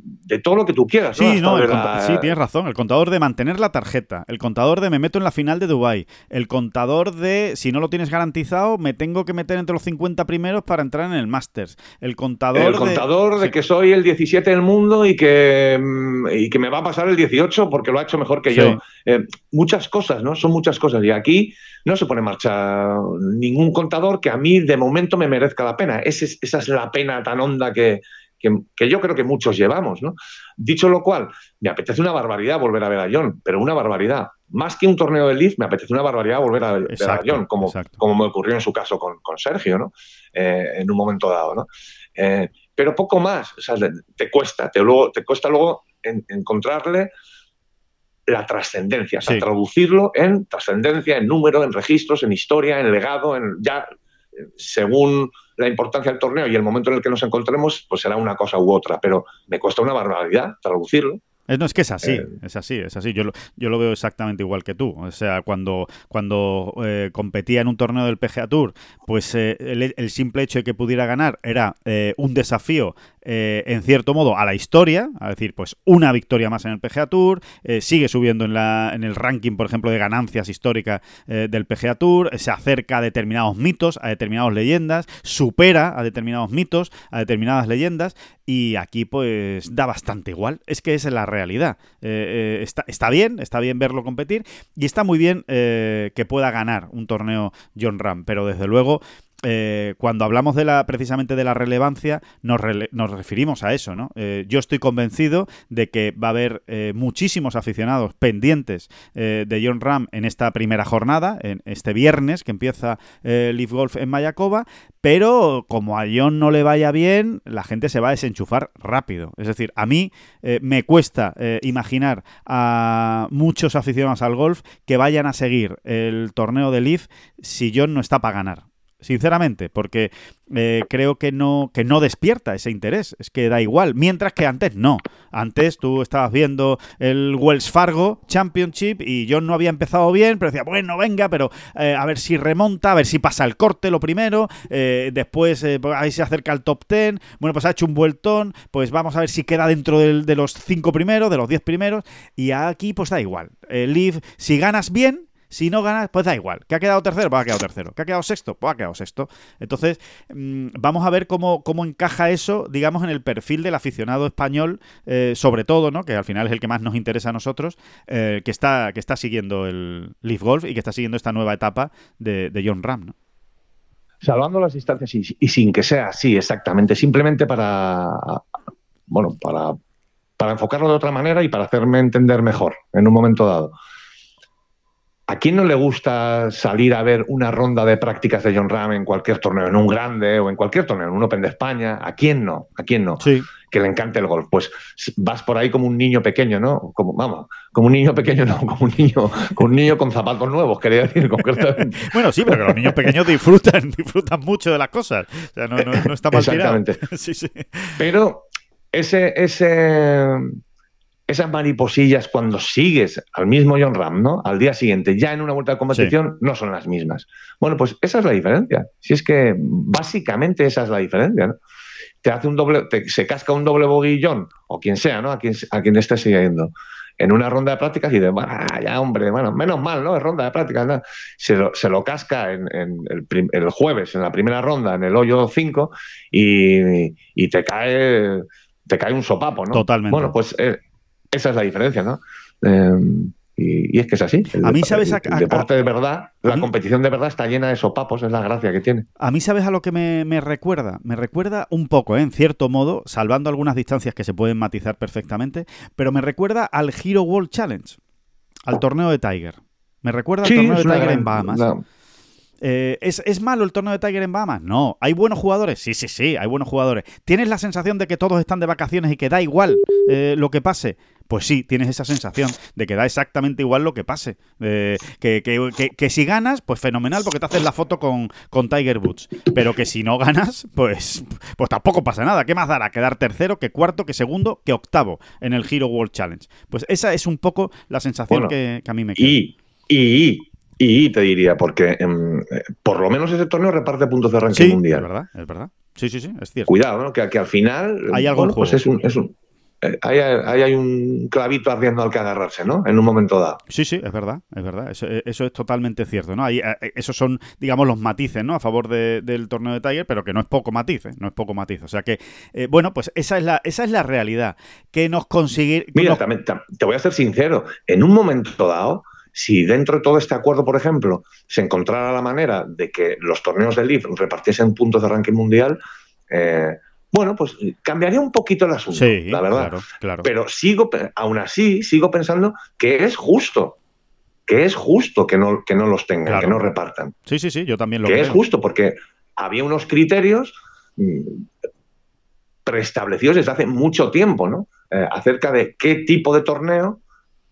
todo lo que tú quieras. Sí, no, sí, tienes razón. El contador de mantener la tarjeta, el contador de me meto en la final de Dubai, el contador de si no lo tienes garantizado, me tengo que meter entre los 50 primeros para entrar en el Masters. El contador, el contador de, que soy el 17 del mundo y que, mm, y que me va a pasar el 18 porque lo ha hecho mejor que yo. Eh, muchas cosas, ¿no? Son muchas cosas. Y aquí no se pone en marcha ningún contador que a mí de momento me merezca la pena. esa es la pena tan honda que, que, yo creo que muchos llevamos. ¿no? Dicho lo cual, me apetece una barbaridad volver a ver a John, pero una barbaridad. Más que un torneo de Leaf, me apetece una barbaridad volver a ver a John, como, como me ocurrió en su caso con, Sergio, ¿no? Eh, en un momento dado. ¿no? Eh, pero poco más, te cuesta, te, luego, te cuesta luego encontrarle la trascendencia, o sea, traducirlo en trascendencia, en número, en registros, en historia, en legado, en ya según la importancia del torneo y el momento en el que nos encontremos, pues será una cosa u otra, pero me cuesta una barbaridad traducirlo. No, es que es así, eh, es así, es así. Yo lo, yo lo veo exactamente igual que tú. O sea, cuando, cuando eh, competía en un torneo del PGA Tour, pues eh, el, simple hecho de que pudiera ganar era un desafío, en cierto modo, a la historia. A decir, pues una victoria más en el PGA Tour, sigue subiendo en, la, en el ranking, por ejemplo, de ganancias históricas del PGA Tour, se acerca a determinados mitos, a determinadas leyendas, supera a determinados mitos, a determinadas leyendas, y aquí pues da bastante igual. Es que esa es la realidad. Eh, eh, está, está, bien, está bien verlo competir y está muy bien eh, que pueda ganar un torneo John Ram, pero desde luego eh, cuando hablamos de la, precisamente de la relevancia, nos, nos referimos a eso, ¿no? Eh, yo estoy convencido de que va a haber eh, muchísimos aficionados pendientes de John Ram en esta primera jornada, en este viernes que empieza Leaf Golf en Mayakoba, pero como a John no le vaya bien, la gente se va a desenchufar rápido. Es decir, a mí me cuesta imaginar a muchos aficionados al golf que vayan a seguir el torneo de Leaf si John no está para ganar sinceramente, porque eh, creo que no, que no despierta ese interés, es que da igual, mientras que antes no. Antes tú estabas viendo el Wells Fargo Championship y yo no había empezado bien, pero decía, bueno, venga, pero eh, a ver si remonta, a ver si pasa el corte lo primero, eh, después pues ahí se acerca al top 10, bueno, pues ha hecho un vueltón, pues vamos a ver si queda dentro de los cinco primeros, de los 10 primeros, y aquí pues da igual. Live, si ganas bien, si no ganas, pues da igual. ¿Que ha quedado tercero? Pues ha quedado tercero. ¿Que ha quedado sexto? Pues ha quedado sexto. Entonces, mm, vamos a ver cómo, cómo encaja eso, digamos, en el perfil del aficionado español, eh, sobre todo, ¿no? Que al final es el que más nos interesa a nosotros, eh, que, está, que está siguiendo el Leaf Golf y que está siguiendo esta nueva etapa de, John Ram. Salvando las distancias y, y, sin que sea así exactamente, simplemente para, bueno, para, para enfocarlo de otra manera y para hacerme entender mejor en un momento dado. ¿A quién no le gusta salir a ver una ronda de prácticas de John Ram en cualquier torneo, en un grande o en cualquier torneo, en un Open de España? ¿A quién no? ¿A quién no? Sí. Que le encante el golf. Pues vas por ahí como un niño pequeño, ¿no? Como, vamos, como un niño pequeño, no, como un niño, con un niño con zapatos nuevos, quería decir concretamente. bueno, sí, pero que los niños pequeños disfrutan, disfrutan mucho de las cosas. O sea, no, no, está mal Exactamente. sí, sí. Pero ese, ese, esas mariposillas cuando sigues al mismo John Ram, ¿no? Al día siguiente, ya en una vuelta de competición, no son las mismas. Bueno, pues esa es la diferencia. Si es que básicamente esa es la diferencia, ¿no? Te hace un doble, se casca un doble boguillón, o quien sea, ¿no? A quien, a quien esté siguiendo. En una ronda de prácticas y de, bueno, ya hombre, bueno, menos mal, ¿no? Es ronda de prácticas, ¿no? Se lo, se lo casca en, el, el, jueves, en la primera ronda, en el hoyo 5, y, y, te cae te cae un sopapo, ¿no? Totalmente. Bueno, pues eh, esa es la diferencia, ¿no? Em, y, es que es así. a mí, ¿sabes? El, deporte de verdad, la competición de verdad está llena de sopapos, es la gracia que tiene. A mí, ¿sabes a lo que me, recuerda? Me recuerda un poco, ¿eh? en cierto modo, salvando algunas distancias que se pueden matizar perfectamente, pero me recuerda al Hero World Challenge, al torneo de Tiger. Me recuerda al torneo de Tiger en Bahamas. Eh, ¿es, malo el torneo de Tiger en Bahamas? No. ¿Hay buenos jugadores? Sí, sí, sí, hay buenos jugadores. ¿Tienes la sensación de que todos están de vacaciones y que da igual eh, lo que pase? Pues sí, tienes esa sensación de que da exactamente igual lo que pase. que, si ganas, pues fenomenal, porque te haces la foto con, con, Tiger Woods. Pero que si no ganas, pues, pues tampoco pasa nada. ¿Qué más dará? Quedar tercero, que cuarto, que segundo, que octavo en el Hero World Challenge. Pues esa es un poco la sensación que, a mí me queda. Y, y, y te diría, porque em, por lo menos ese torneo reparte puntos de ranking mundial. Es verdad, es verdad. Sí, sí, sí, es cierto. Cuidado, ¿no? Que, que al final. Hay algo en pues es un, es un- eh, ahí, hay, un clavito ardiendo al que agarrarse, ¿no? En un momento dado. Sí, sí, es verdad, es verdad. Eso, eh, eso es totalmente cierto, ¿no? Ahí, eh, esos son, digamos, los matices, ¿no? A favor de- del torneo de Tiger, pero que no es poco matiz, ¿eh? No es poco matiz. O sea que, eh, bueno, pues esa es la, esa es la realidad. Que nos conseguir. Mira, nos- también, tam- te voy a ser sincero. En un momento dado, si dentro de todo este acuerdo, por ejemplo, se encontrara la manera de que los torneos del LIV repartiesen puntos de ranking mundial, eh, bueno, pues cambiaría un poquito el asunto, sí, la verdad. claro, claro. Pero sigo, aún así, sigo pensando que es justo, que es justo que no, que no los tengan, Claro. que no repartan. Sí, sí, sí, yo también lo que creo. es justo, porque había unos criterios mm, preestablecidos desde hace mucho tiempo, ¿no? Eh, acerca de qué tipo de torneo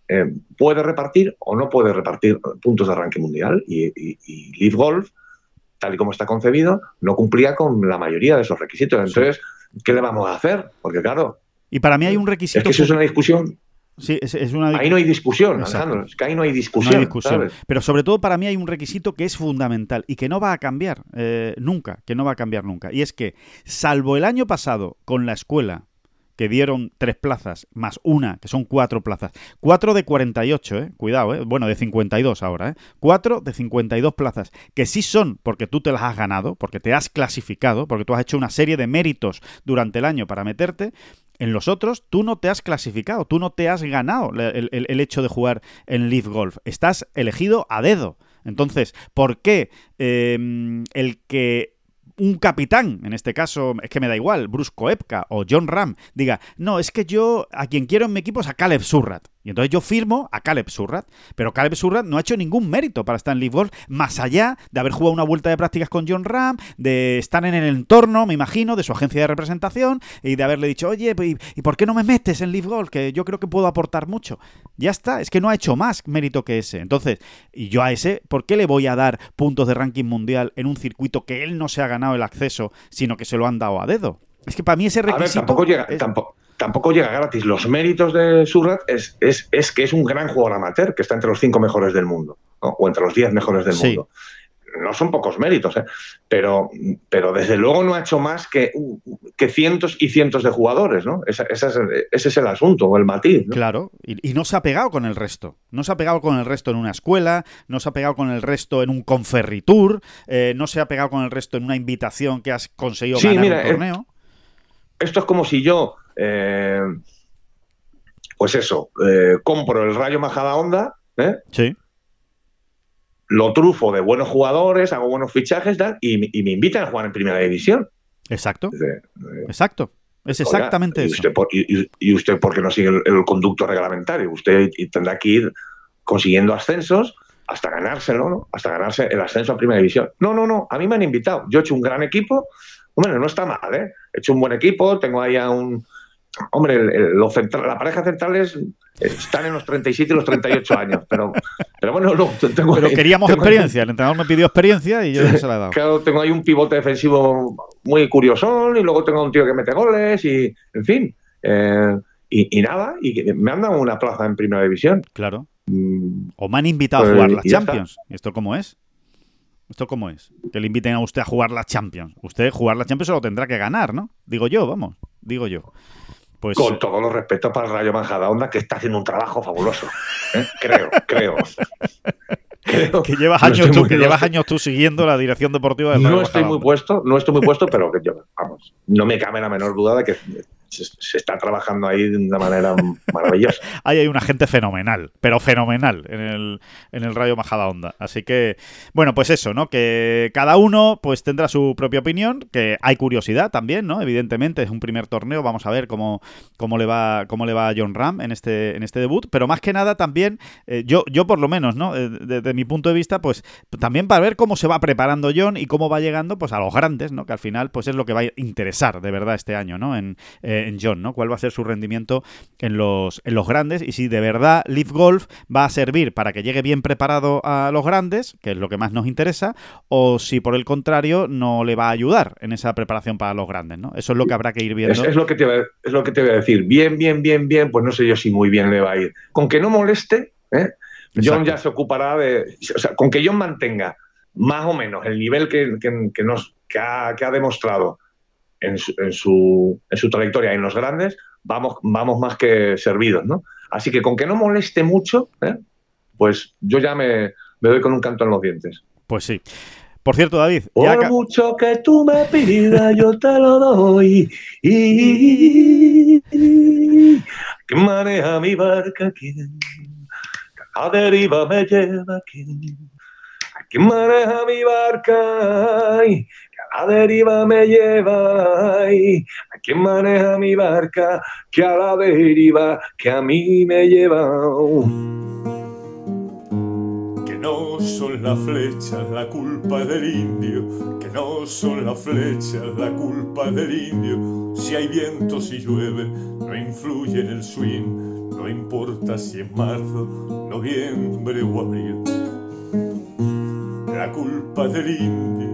eh, puede repartir o no puede repartir puntos de ranking mundial. Y, y, y Live Golf, tal y como está concebido, no cumplía con la mayoría de esos requisitos. Entonces, ¿qué le vamos a hacer? Porque claro, Y para mí hay un es requisito. que eso es una discusión. Sí, es, es una Ahí no hay discusión. Alejandro. Es que ahí no hay No discusión. hay discusión. ¿sabes? Pero sobre todo para mí hay un requisito que es fundamental y que no va a cambiar eh, nunca, que no va a cambiar nunca. Y es que, salvo el año pasado con la escuela, que dieron tres plazas, más una, que son cuatro plazas. Cuatro de 48, ¿eh? Cuidado, ¿eh? Bueno, de 52 ahora, ¿eh? Cuatro de 52 plazas, que sí son porque tú te las has ganado, porque te has clasificado, porque tú has hecho una serie de méritos durante el año para meterte. En los otros, tú no te has clasificado, tú no te has ganado el, hecho de jugar en Leaf Golf. Estás elegido a dedo. Entonces, ¿por qué eh, el que un capitán, en este caso es que me da igual, Bruce Koepka o John Ram, diga, no, es que yo a quien quiero en mi equipo es a Caleb Surrat. Y entonces yo firmo a Caleb Surrat. Pero Caleb Surrat no ha hecho ningún mérito para estar en Leaf Golf, más allá de haber jugado una vuelta de prácticas con John Ram, de estar en el entorno, me imagino, de su agencia de representación y de haberle dicho, oye, ¿y, por qué no me metes en Leaf Golf? Que yo creo que puedo aportar mucho. Ya está, es que no ha hecho más mérito que ese. Entonces, y yo a ese, ¿por qué le voy a dar puntos de ranking mundial en un circuito que él no se ha ganado el acceso, sino que se lo han dado a dedo? Es que para mí ese A ver, requisito... tampoco llega, es- tampoco, tampoco llega gratis. Los méritos de Surrat es, es, es que es un gran jugador amateur, que está entre los cinco mejores del mundo, ¿no? o entre los diez mejores del Sí. mundo. No son pocos méritos, ¿eh? pero, pero desde luego no ha hecho más que, que cientos y cientos de jugadores, ¿no? Esa- esa es- ese es el asunto, o el matiz. ¿no? Claro, y, y no se ha pegado con el resto. No se ha pegado con el resto en una escuela, no se ha pegado con el resto en un conferritur, eh, no se ha pegado con el resto en una invitación que has conseguido Sí, ganar mira, un eh, torneo. Esto es como si yo, eh, pues eso, eh, compro el Rayo Majada Onda, ¿eh? Sí, lo trufo de buenos jugadores, hago buenos fichajes tal, y, y me invitan a jugar en primera división. exacto, Dice, exacto. Es oiga, exactamente ¿y eso. Usted por, y, y- y usted por qué no sigue el, el conducto reglamentario? Usted y- tendrá que ir consiguiendo ascensos hasta ganárselo, ¿no? Hasta ganarse el ascenso a primera división. No, no, no, a mí me han invitado. Yo he hecho un gran equipo. Bueno, no está mal, ¿eh? He hecho un buen equipo, tengo ahí a un... Hombre, el- el- los central- la pareja centrales están en los 37 y los 38 años, pero, pero bueno, no, tengo Pero queríamos tengo experiencia, el entrenador me pidió experiencia y yo se la he dado. Claro, tengo ahí un pivote defensivo muy curioso y luego tengo un tío que mete goles y, en fin. eh, y, y nada, y me han dado una plaza en primera división. Claro. Mm, O me han invitado a Pues, jugar las Champions. ¿Y esto cómo es? ¿Esto cómo es? Que le inviten a usted a jugar las Champions. Usted jugar las Champions se lo tendrá que ganar, ¿no? Digo yo, vamos. Digo yo. Pues Con todos los respetos para el Rayo Manjadahonda, que está haciendo un trabajo fabuloso. ¿eh? Creo, creo. Creo. que llevas años tú, que llevas años tú siguiendo la dirección deportiva del No Rayo estoy muy Majadahonda. puesto, no estoy muy puesto, pero que yo, vamos, no me cabe la menor duda de que se, está trabajando ahí de una manera maravillosa. Ahí hay una gente fenomenal, pero fenomenal en el, en el Rayo Majadahonda. Así que, bueno, pues eso, ¿no? Que cada uno pues tendrá su propia opinión, que hay curiosidad también, ¿no? Evidentemente es un primer torneo, vamos a ver cómo, cómo le va cómo le va a John Ram en este en este debut, pero más que nada también eh, yo yo por lo menos, ¿no? Eh, Desde mi punto de vista, pues también para ver cómo se va preparando John y cómo va llegando pues a los grandes, ¿no? Que al final pues es lo que va a interesar de verdad este año, ¿no? Eh, en John, ¿no? Cuál va a ser su rendimiento en los, en los grandes y si de verdad Leaf Golf va a servir para que llegue bien preparado a los grandes, que es lo que más nos interesa, o si por el contrario no le va a ayudar en esa preparación para los grandes, ¿no? Eso es lo que habrá que ir viendo. Es, es lo que te, es lo que te voy a decir. Bien, bien, bien, bien, pues no sé yo si muy bien le va a ir. Con que no moleste, ¿eh? John Exacto. ya se ocupará de. O sea, con que John mantenga más o menos el nivel que, que- que nos, que, ha, que ha demostrado en su, en su, en su trayectoria en los grandes, vamos, vamos más que servidos, ¿no? Así que con que no moleste mucho, ¿eh? pues yo ya me, me doy con un canto en los dientes. Pues sí. Por cierto, David. Por mucho que tú me pidas, yo te lo doy. Y, que maneja mi barca? ¿Quién? A deriva me lleva ¿quién? ¿Quién maneja mi barca? Que a deriva me lleva. ¿A quién maneja mi barca? Que a la deriva que a mí me lleva. Que no son las flechas la culpa del indio, que no son las flechas la culpa del indio. Si hay viento, si llueve, no influye en el swing, no importa si es marzo, noviembre o abril. La culpa del indio,